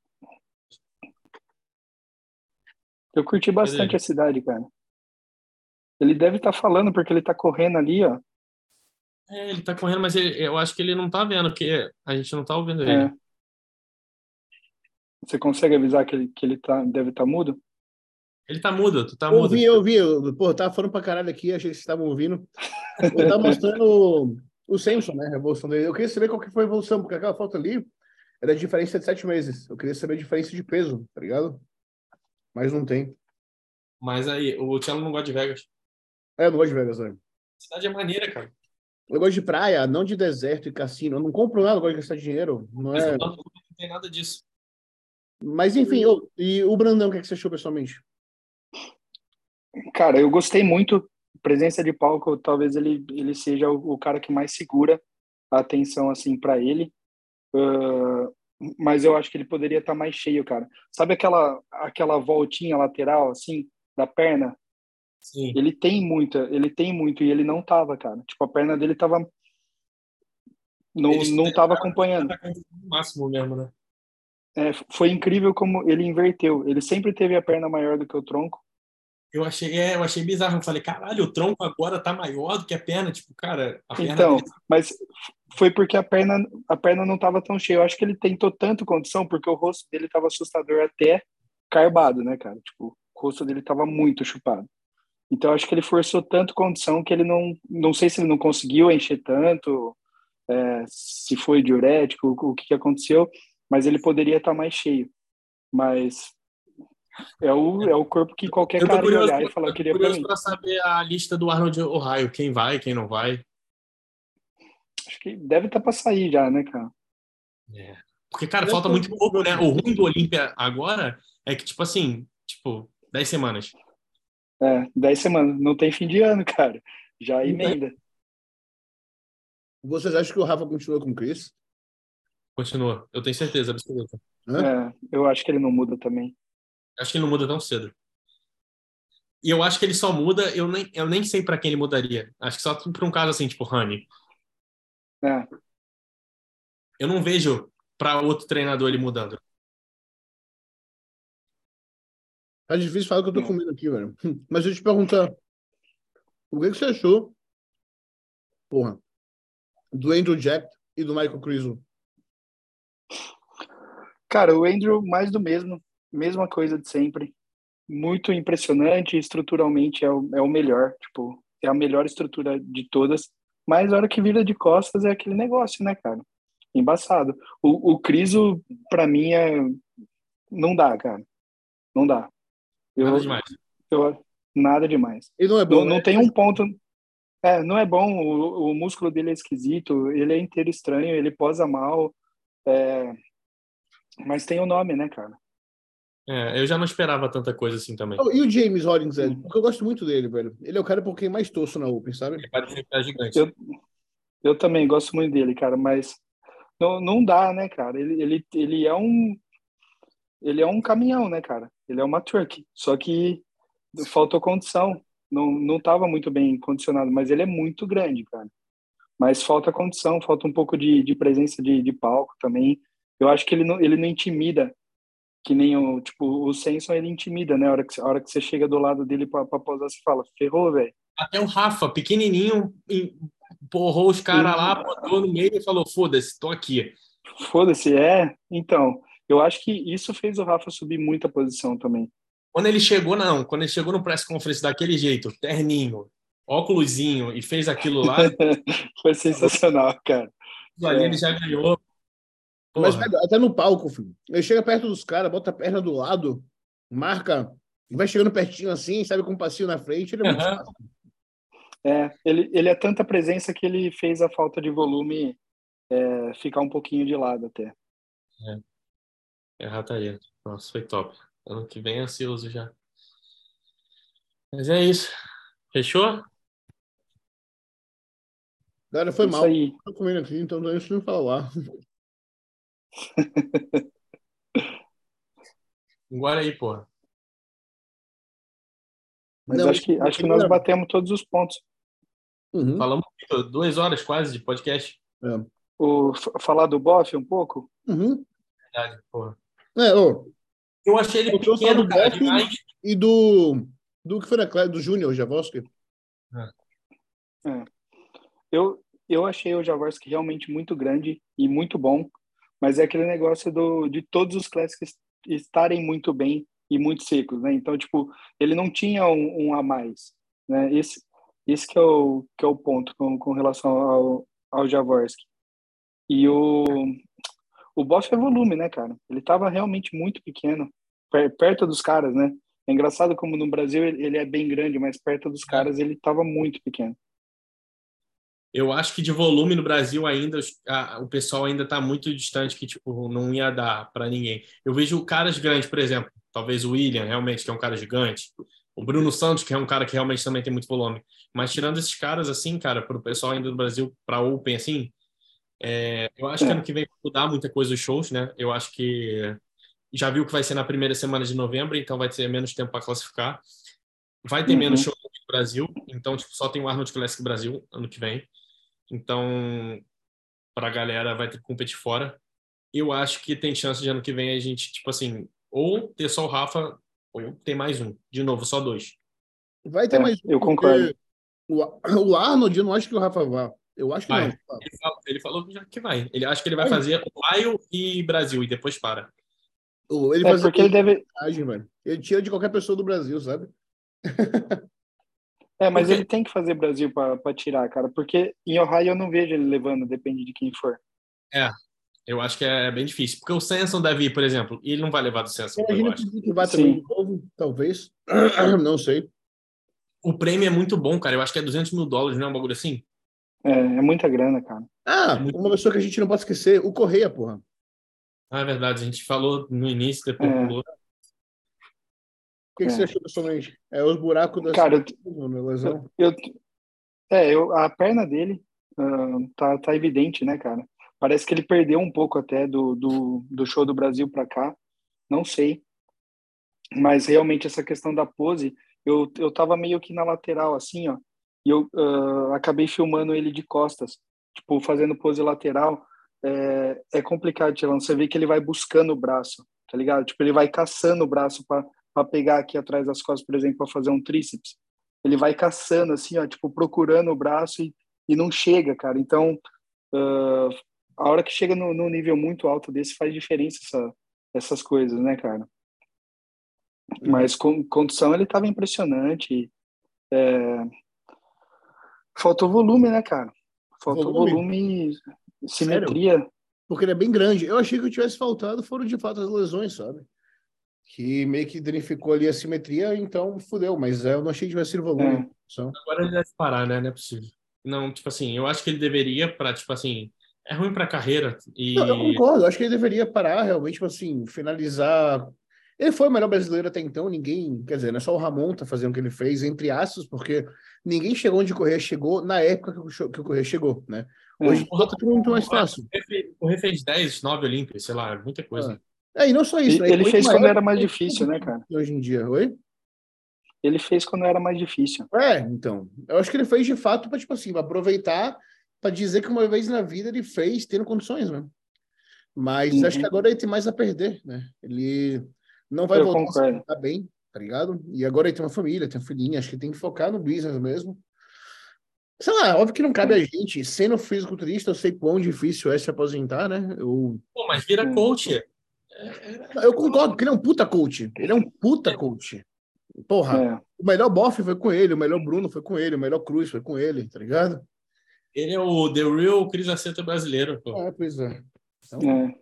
Eu curti bastante a cidade, cara. Ele deve estar tá falando, porque ele está correndo ali, ó. É, ele tá correndo, mas ele, eu acho que ele não tá vendo, porque a gente não tá ouvindo ele. É. Você consegue avisar que ele, que ele tá, deve estar tá mudo? Ele tá mudo, tu tá eu mudo. Ouvi, eu ouvi, eu, pô, eu tava falando pra caralho aqui, achei que vocês estavam ouvindo. Eu tava mostrando o Samson, né, a evolução dele. Eu queria saber qual que foi a evolução, porque aquela foto ali era a diferença de sete meses. Eu queria saber a diferença de peso, tá ligado? Mas não tem. Mas aí, o Thiago não gosta de Vegas. É, eu não gosto de Vegas, velho. A cidade é maneira, cara. Eu gosto de praia, não de deserto e cassino. Eu não compro nada, eu gosto de gastar dinheiro. Não, é... não tem nada disso. Mas enfim, eu... e o Brandão, o que, é que você achou pessoalmente? Cara, eu gostei muito. Presença de palco, talvez ele, ele seja o, o cara que mais segura a atenção assim para ele. Uh, mas eu acho que ele poderia estar tá mais cheio, cara. Sabe aquela aquela voltinha lateral assim da perna Sim. Ele tem muita, ele tem muito e ele não tava, cara. Tipo, a perna dele tava não ele não tava acompanhando. No máximo mesmo, né? É, foi incrível como ele inverteu. Ele sempre teve a perna maior do que o tronco. Eu achei, é, eu achei bizarro. Eu falei, caralho, o tronco agora tá maior do que a perna. Tipo, cara, a perna Então, dele... mas foi porque a perna, a perna não tava tão cheia. Eu acho que ele tentou tanto condição porque o rosto dele tava assustador até carbado, né, cara? Tipo, o rosto dele tava muito chupado. Então acho que ele forçou tanto condição que ele não, não sei se ele não conseguiu encher tanto, é, se foi diurético, o, o que, que aconteceu, mas ele poderia estar mais cheio. Mas é o, é o corpo que qualquer cara curioso, olhar e falar que queria para mim. para saber a lista do Arnold Ohio, quem vai, quem não vai. Acho que deve estar para sair já, né, cara? É. Porque, cara, falta muito pouco, né? O ruim do Olímpia agora é que, tipo assim, tipo, 10 semanas. É, 10 semanas. Não tem fim de ano, cara. Já emenda. Vocês acham que o Rafa continua com o Chris? Continua. Eu tenho certeza absoluta. É, eu acho que ele não muda também. Acho que ele não muda tão cedo. E eu acho que ele só muda, eu nem, eu nem sei para quem ele mudaria. Acho que só para um caso assim, tipo Honey. É. Eu não vejo para outro treinador ele mudando. Tá difícil falar o que eu tô comendo aqui, velho. Mas eu te perguntar, o que, que você achou, porra, do Andrew Jack e do Michael Criso? Cara, o Andrew, mais do mesmo. Mesma coisa de sempre. Muito impressionante, estruturalmente é o, é o melhor. Tipo, é a melhor estrutura de todas. Mas a hora que vira de costas é aquele negócio, né, cara? Embaçado. O, o Criso, pra mim, é... não dá, cara. Não dá. Eu, nada demais. Eu, nada demais. E não é bom. Não, né? não tem um ponto. É, não é bom. O, o, músculo dele é esquisito. Ele é inteiro estranho. Ele posa mal. É... Mas tem o um nome, né, cara? É, eu já não esperava tanta coisa assim também. Oh, e o James Hollins, velho? Porque eu gosto muito dele, velho. Ele é o cara por quem mais torço na Open, sabe? Ele parece que é gigante. Eu, eu também gosto muito dele, cara, mas não, não dá, né, cara? Ele, ele, ele é um ele é um caminhão, né, cara? Ele é uma truck. Só que faltou condição. Não, não estava muito bem condicionado, mas ele é muito grande, cara. Mas falta condição, falta um pouco de, de presença de, de palco também. Eu acho que ele não, ele não intimida que nem o, tipo, o Senson, ele intimida, né? A hora que, a hora que você chega do lado dele pra, pra posar, você fala, ferrou, velho. Até o Rafa, pequenininho, empurrou os caras lá, botou no meio e falou, foda-se, tô aqui. Foda-se, é. Então, eu acho que isso fez o Rafa subir muita posição também. Quando ele chegou, não, quando ele chegou no press conference daquele jeito, terninho, óculosinho e fez aquilo lá. Foi sensacional, cara. Ali é. ele já ganhou. Porra. Mas até no palco, filho. Ele chega perto dos caras, bota a perna do lado, marca, vai chegando pertinho assim, sabe, com um passinho na frente, ele é muito uhum. fácil. É, ele, ele é tanta presença que ele fez a falta de volume é, ficar um pouquinho de lado até. É, é rataria. Nossa, foi top. Ano que vem ansioso já. Mas é isso. Fechou? Cara, foi isso mal. Aí. Tô comendo aqui, então não deixa eu falar. Agora aí, porra. Mas não, acho que, acho que nós batemos todos os pontos. Uhum. Falamos duas horas quase de podcast. É. O, falar do Boff um pouco? Uhum. Verdade, porra. É, ô, eu achei ele pequeno, do cara, demais. E do, do que foi da do Júnior Javorski. É. É. Eu, eu achei o Javorski realmente muito grande e muito bom, mas é aquele negócio do, de todos os clássicos estarem muito bem e muito secos, né? Então, tipo, ele não tinha um, um a mais, né? Esse, esse que é o, que é o ponto com, com relação ao, ao Javorski. E o, o Boff é volume, né, cara? Ele tava realmente muito pequeno, perto dos caras, né? É engraçado como no Brasil ele é bem grande, mas perto dos caras ele tava muito pequeno. Eu acho que de volume no Brasil ainda a, o pessoal ainda está muito distante que tipo não ia dar para ninguém. Eu vejo caras grandes, por exemplo, talvez o William realmente que é um cara gigante, o Bruno Santos que é um cara que realmente também tem muito volume. Mas tirando esses caras assim, cara, para o pessoal ainda do Brasil para Open assim, é, eu acho que ano que vem vai mudar muita coisa os shows, né? Eu acho que já viu que vai ser na primeira semana de novembro, então vai ter menos tempo para classificar. Vai ter uhum. menos shows Brasil, então tipo, só tem o Arnold Classic Brasil ano que vem. Então, para a galera vai ter que competir fora. Eu acho que tem chance de ano que vem a gente, tipo assim, ou ter só o Rafa, ou ter mais um. De novo, só dois. Vai ter é, mais um. Eu concordo. O, Arnold, eu não acho que o Rafa vá. Eu acho que vai. não. Ele falou, ele falou que vai. Ele acha que ele vai fazer Ohio e Brasil e depois para. Ele é porque ele deve. Ele tira de qualquer pessoa do Brasil, sabe? É, mas porque... ele tem que fazer Brasil para tirar, cara, porque em Ohio eu não vejo ele levando, depende de quem for. É, eu acho que é bem difícil, porque o Samson deve ir, por exemplo, e ele não vai levar do Samson. Imagina que vai também de novo, talvez, não sei. O prêmio é muito bom, cara, eu acho que é 200 mil dólares, não é um bagulho assim? É, é muita grana, cara. Ah, é uma pessoa que a gente não pode esquecer, o Correia, porra. Ah, é verdade, a gente falou no início, depois é. pulou que, que você é. achou pessoalmente? É os buracos da Cara, eu, lesão? Eu, é, eu, a perna dele uh, tá, tá evidente, né, cara? Parece que ele perdeu um pouco até do, do, do show do Brasil para cá. Não sei. Mas realmente essa questão da pose, eu, eu tava meio que na lateral, assim, ó. E eu uh, acabei filmando ele de costas, tipo, fazendo pose lateral. É, é complicado, Tilão. Você vê que ele vai buscando o braço, tá ligado? Tipo, ele vai caçando o braço para para pegar aqui atrás das costas, por exemplo, para fazer um tríceps. Ele vai caçando, assim, ó, tipo, procurando o braço e, e não chega, cara. Então, uh, a hora que chega no, no, nível muito alto desse, faz diferença essa, essas coisas, né, cara? Mas com condição ele estava impressionante. É... Faltou volume, né, cara? Faltou volume, volume simetria. Sério? Porque ele é bem grande. Eu achei que o tivesse faltado foram de fato as lesões, sabe? Que meio que danificou ali a simetria, então fudeu, mas eu não achei que tivesse sido volume. É. Agora ele deve parar, né? Não é possível. Não, tipo assim, eu acho que ele deveria para tipo assim, é ruim para a carreira e não, eu concordo, acho que ele deveria parar realmente, tipo assim, finalizar. Ele foi o melhor brasileiro até então, ninguém, quer dizer, não é só o Ramon tá fazendo o que ele fez, entre aspas, porque ninguém chegou onde o Correia chegou na época que o, que o Correia chegou, né? Hoje é. tá tudo muito mais fácil. O Correia fez 10, 9 Olímpias, sei lá, muita coisa. É. É, e não só isso. Né? Ele, fez quando era mais difícil, né, cara? Hoje em dia, oi? Ele fez quando era mais difícil. É, então. Eu acho que ele fez de fato para, tipo assim, aproveitar para dizer que uma vez na vida ele fez tendo condições, né? Mas uhum. acho que agora ele tem mais a perder, né? Ele não vai Eu voltar concordo. a bem, tá ligado? E agora ele tem uma família, tem uma filhinha, acho que tem que focar no business mesmo. Sei lá, óbvio que não cabe a gente. Sendo fisiculturista, eu sei quão difícil é se aposentar, né? Eu, Pô, mas vira coach. Eu concordo, porque ele é um puta coach. Ele é um puta coach. Porra, É. o melhor Boff foi com ele, o melhor Bruno foi com ele, o melhor Cruz foi com ele, tá ligado? Ele é o The Real Cris Aceto brasileiro, pô. É, pois é. Então, É.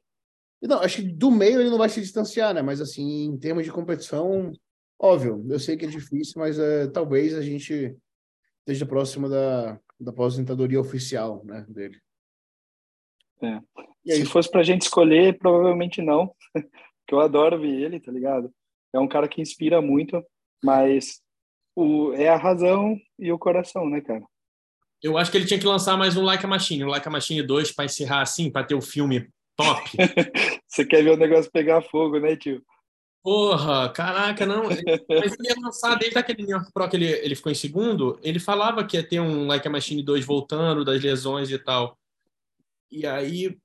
Não, acho que do meio ele não vai se distanciar, né? Mas assim, em termos de competição, óbvio, eu sei que é difícil, mas é, talvez a gente esteja próximo da, da aposentadoria oficial, né, dele. É. E aí, Se fosse pra gente escolher, provavelmente não. Porque eu adoro ver ele, tá ligado? É um cara que inspira muito, mas o, é a razão e o coração, né, cara? Eu acho que ele tinha que lançar mais um Like a Machine, um Like a Machine 2 para encerrar assim, para ter o filme top. Você quer ver o negócio pegar fogo, né, tio? Porra, caraca, não. Mas ele ia lançar desde aquele New York Pro que ele, ele ficou em segundo, ele falava que ia ter um Like a Machine 2 voltando das lesões e tal. E aí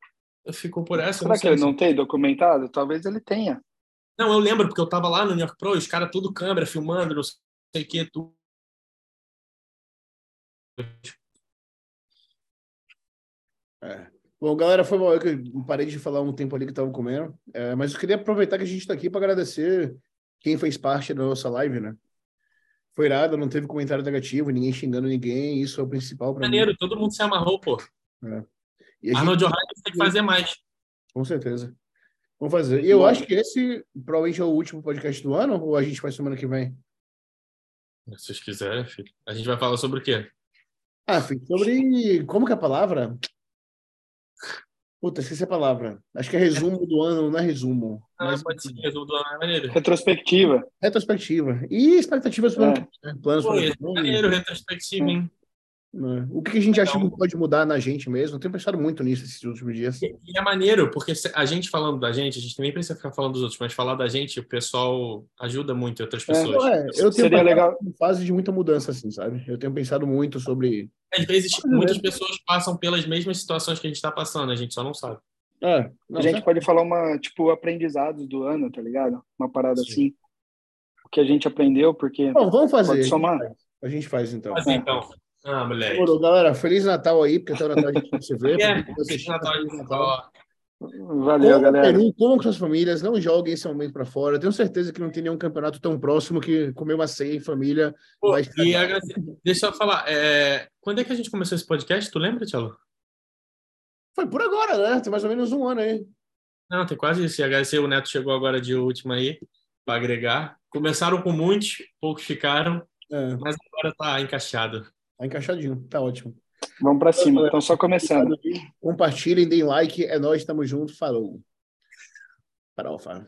ficou por essa. Será que ele se- não tem documentado? Talvez ele tenha. Não, eu lembro, porque eu tava lá no New York Pro, os caras tudo câmera, filmando, não sei o que, tudo. é. Bom, galera, foi mal eu parei de falar um tempo ali que tava comendo, é, mas eu queria aproveitar que a gente tá aqui para agradecer quem fez parte da nossa live, né? Foi irado, não teve comentário negativo, ninguém xingando ninguém, isso é o principal para mim. Maneiro, todo mundo se amarrou, pô. E a gente- Arnold O'Reilly tem que fazer mais. Com certeza. Vamos fazer. E eu acho que esse provavelmente é o último podcast do ano, ou a gente faz semana que vem? Se vocês quiserem, filho. A gente vai falar sobre o quê? Ah, filho, sobre. Como que é a palavra? Puta, esqueci a palavra. Acho que é resumo do ano, não é resumo. Ah, Mas pode ser resumo do ano, é maneiro. Retrospectiva. retrospectiva. E expectativas para o ano É. né? Planos Pô, para vem, maneiro, retrospectiva, hein? Né? O que que a gente acha Então- que pode mudar na gente mesmo? Eu tenho pensado muito nisso esses últimos dias. E e é maneiro, porque a gente falando da gente, a gente também precisa ficar falando dos outros, mas falar da gente, o pessoal ajuda muito outras pessoas. Não, é, eu tenho Seria legal. por fase de muita mudança, assim, sabe? Eu tenho pensado muito sobre. Às vezes, muitas pessoas passam pelas mesmas situações que a gente está passando, a gente só não sabe. É, não, A gente certo? pode falar uma, tipo, aprendizados do ano, tá ligado? Uma parada Sim. assim. O que a gente aprendeu, porque Bom, vamos fazer. Pode a gente somar? faz. A gente faz, então. Mas então, ah, moleque. Demorou, galera. Feliz Natal aí, porque até o Natal a gente não se vê. É, Feliz Natal, Feliz Natal. valeu, Como galera. Peru, como com suas famílias, não joguem esse momento para fora. Tenho certeza que não tem nenhum campeonato tão próximo que comer uma ceia em família. Pô, vai e agradecer- deixa eu falar, é, quando é que a gente começou esse podcast? Tu lembra, Tchelo? Foi por agora, né? Tem mais ou menos um ano aí. Não, tem quase isso. E agradecer, o Neto chegou agora de última aí, para agregar. Começaram com muitos, poucos ficaram, É, mas agora tá encaixado. Tá encaixadinho, tá ótimo. Vamos pra cima. Então, só começando. Compartilhem, deem like. É nós, tamo junto. Falou. Farofa.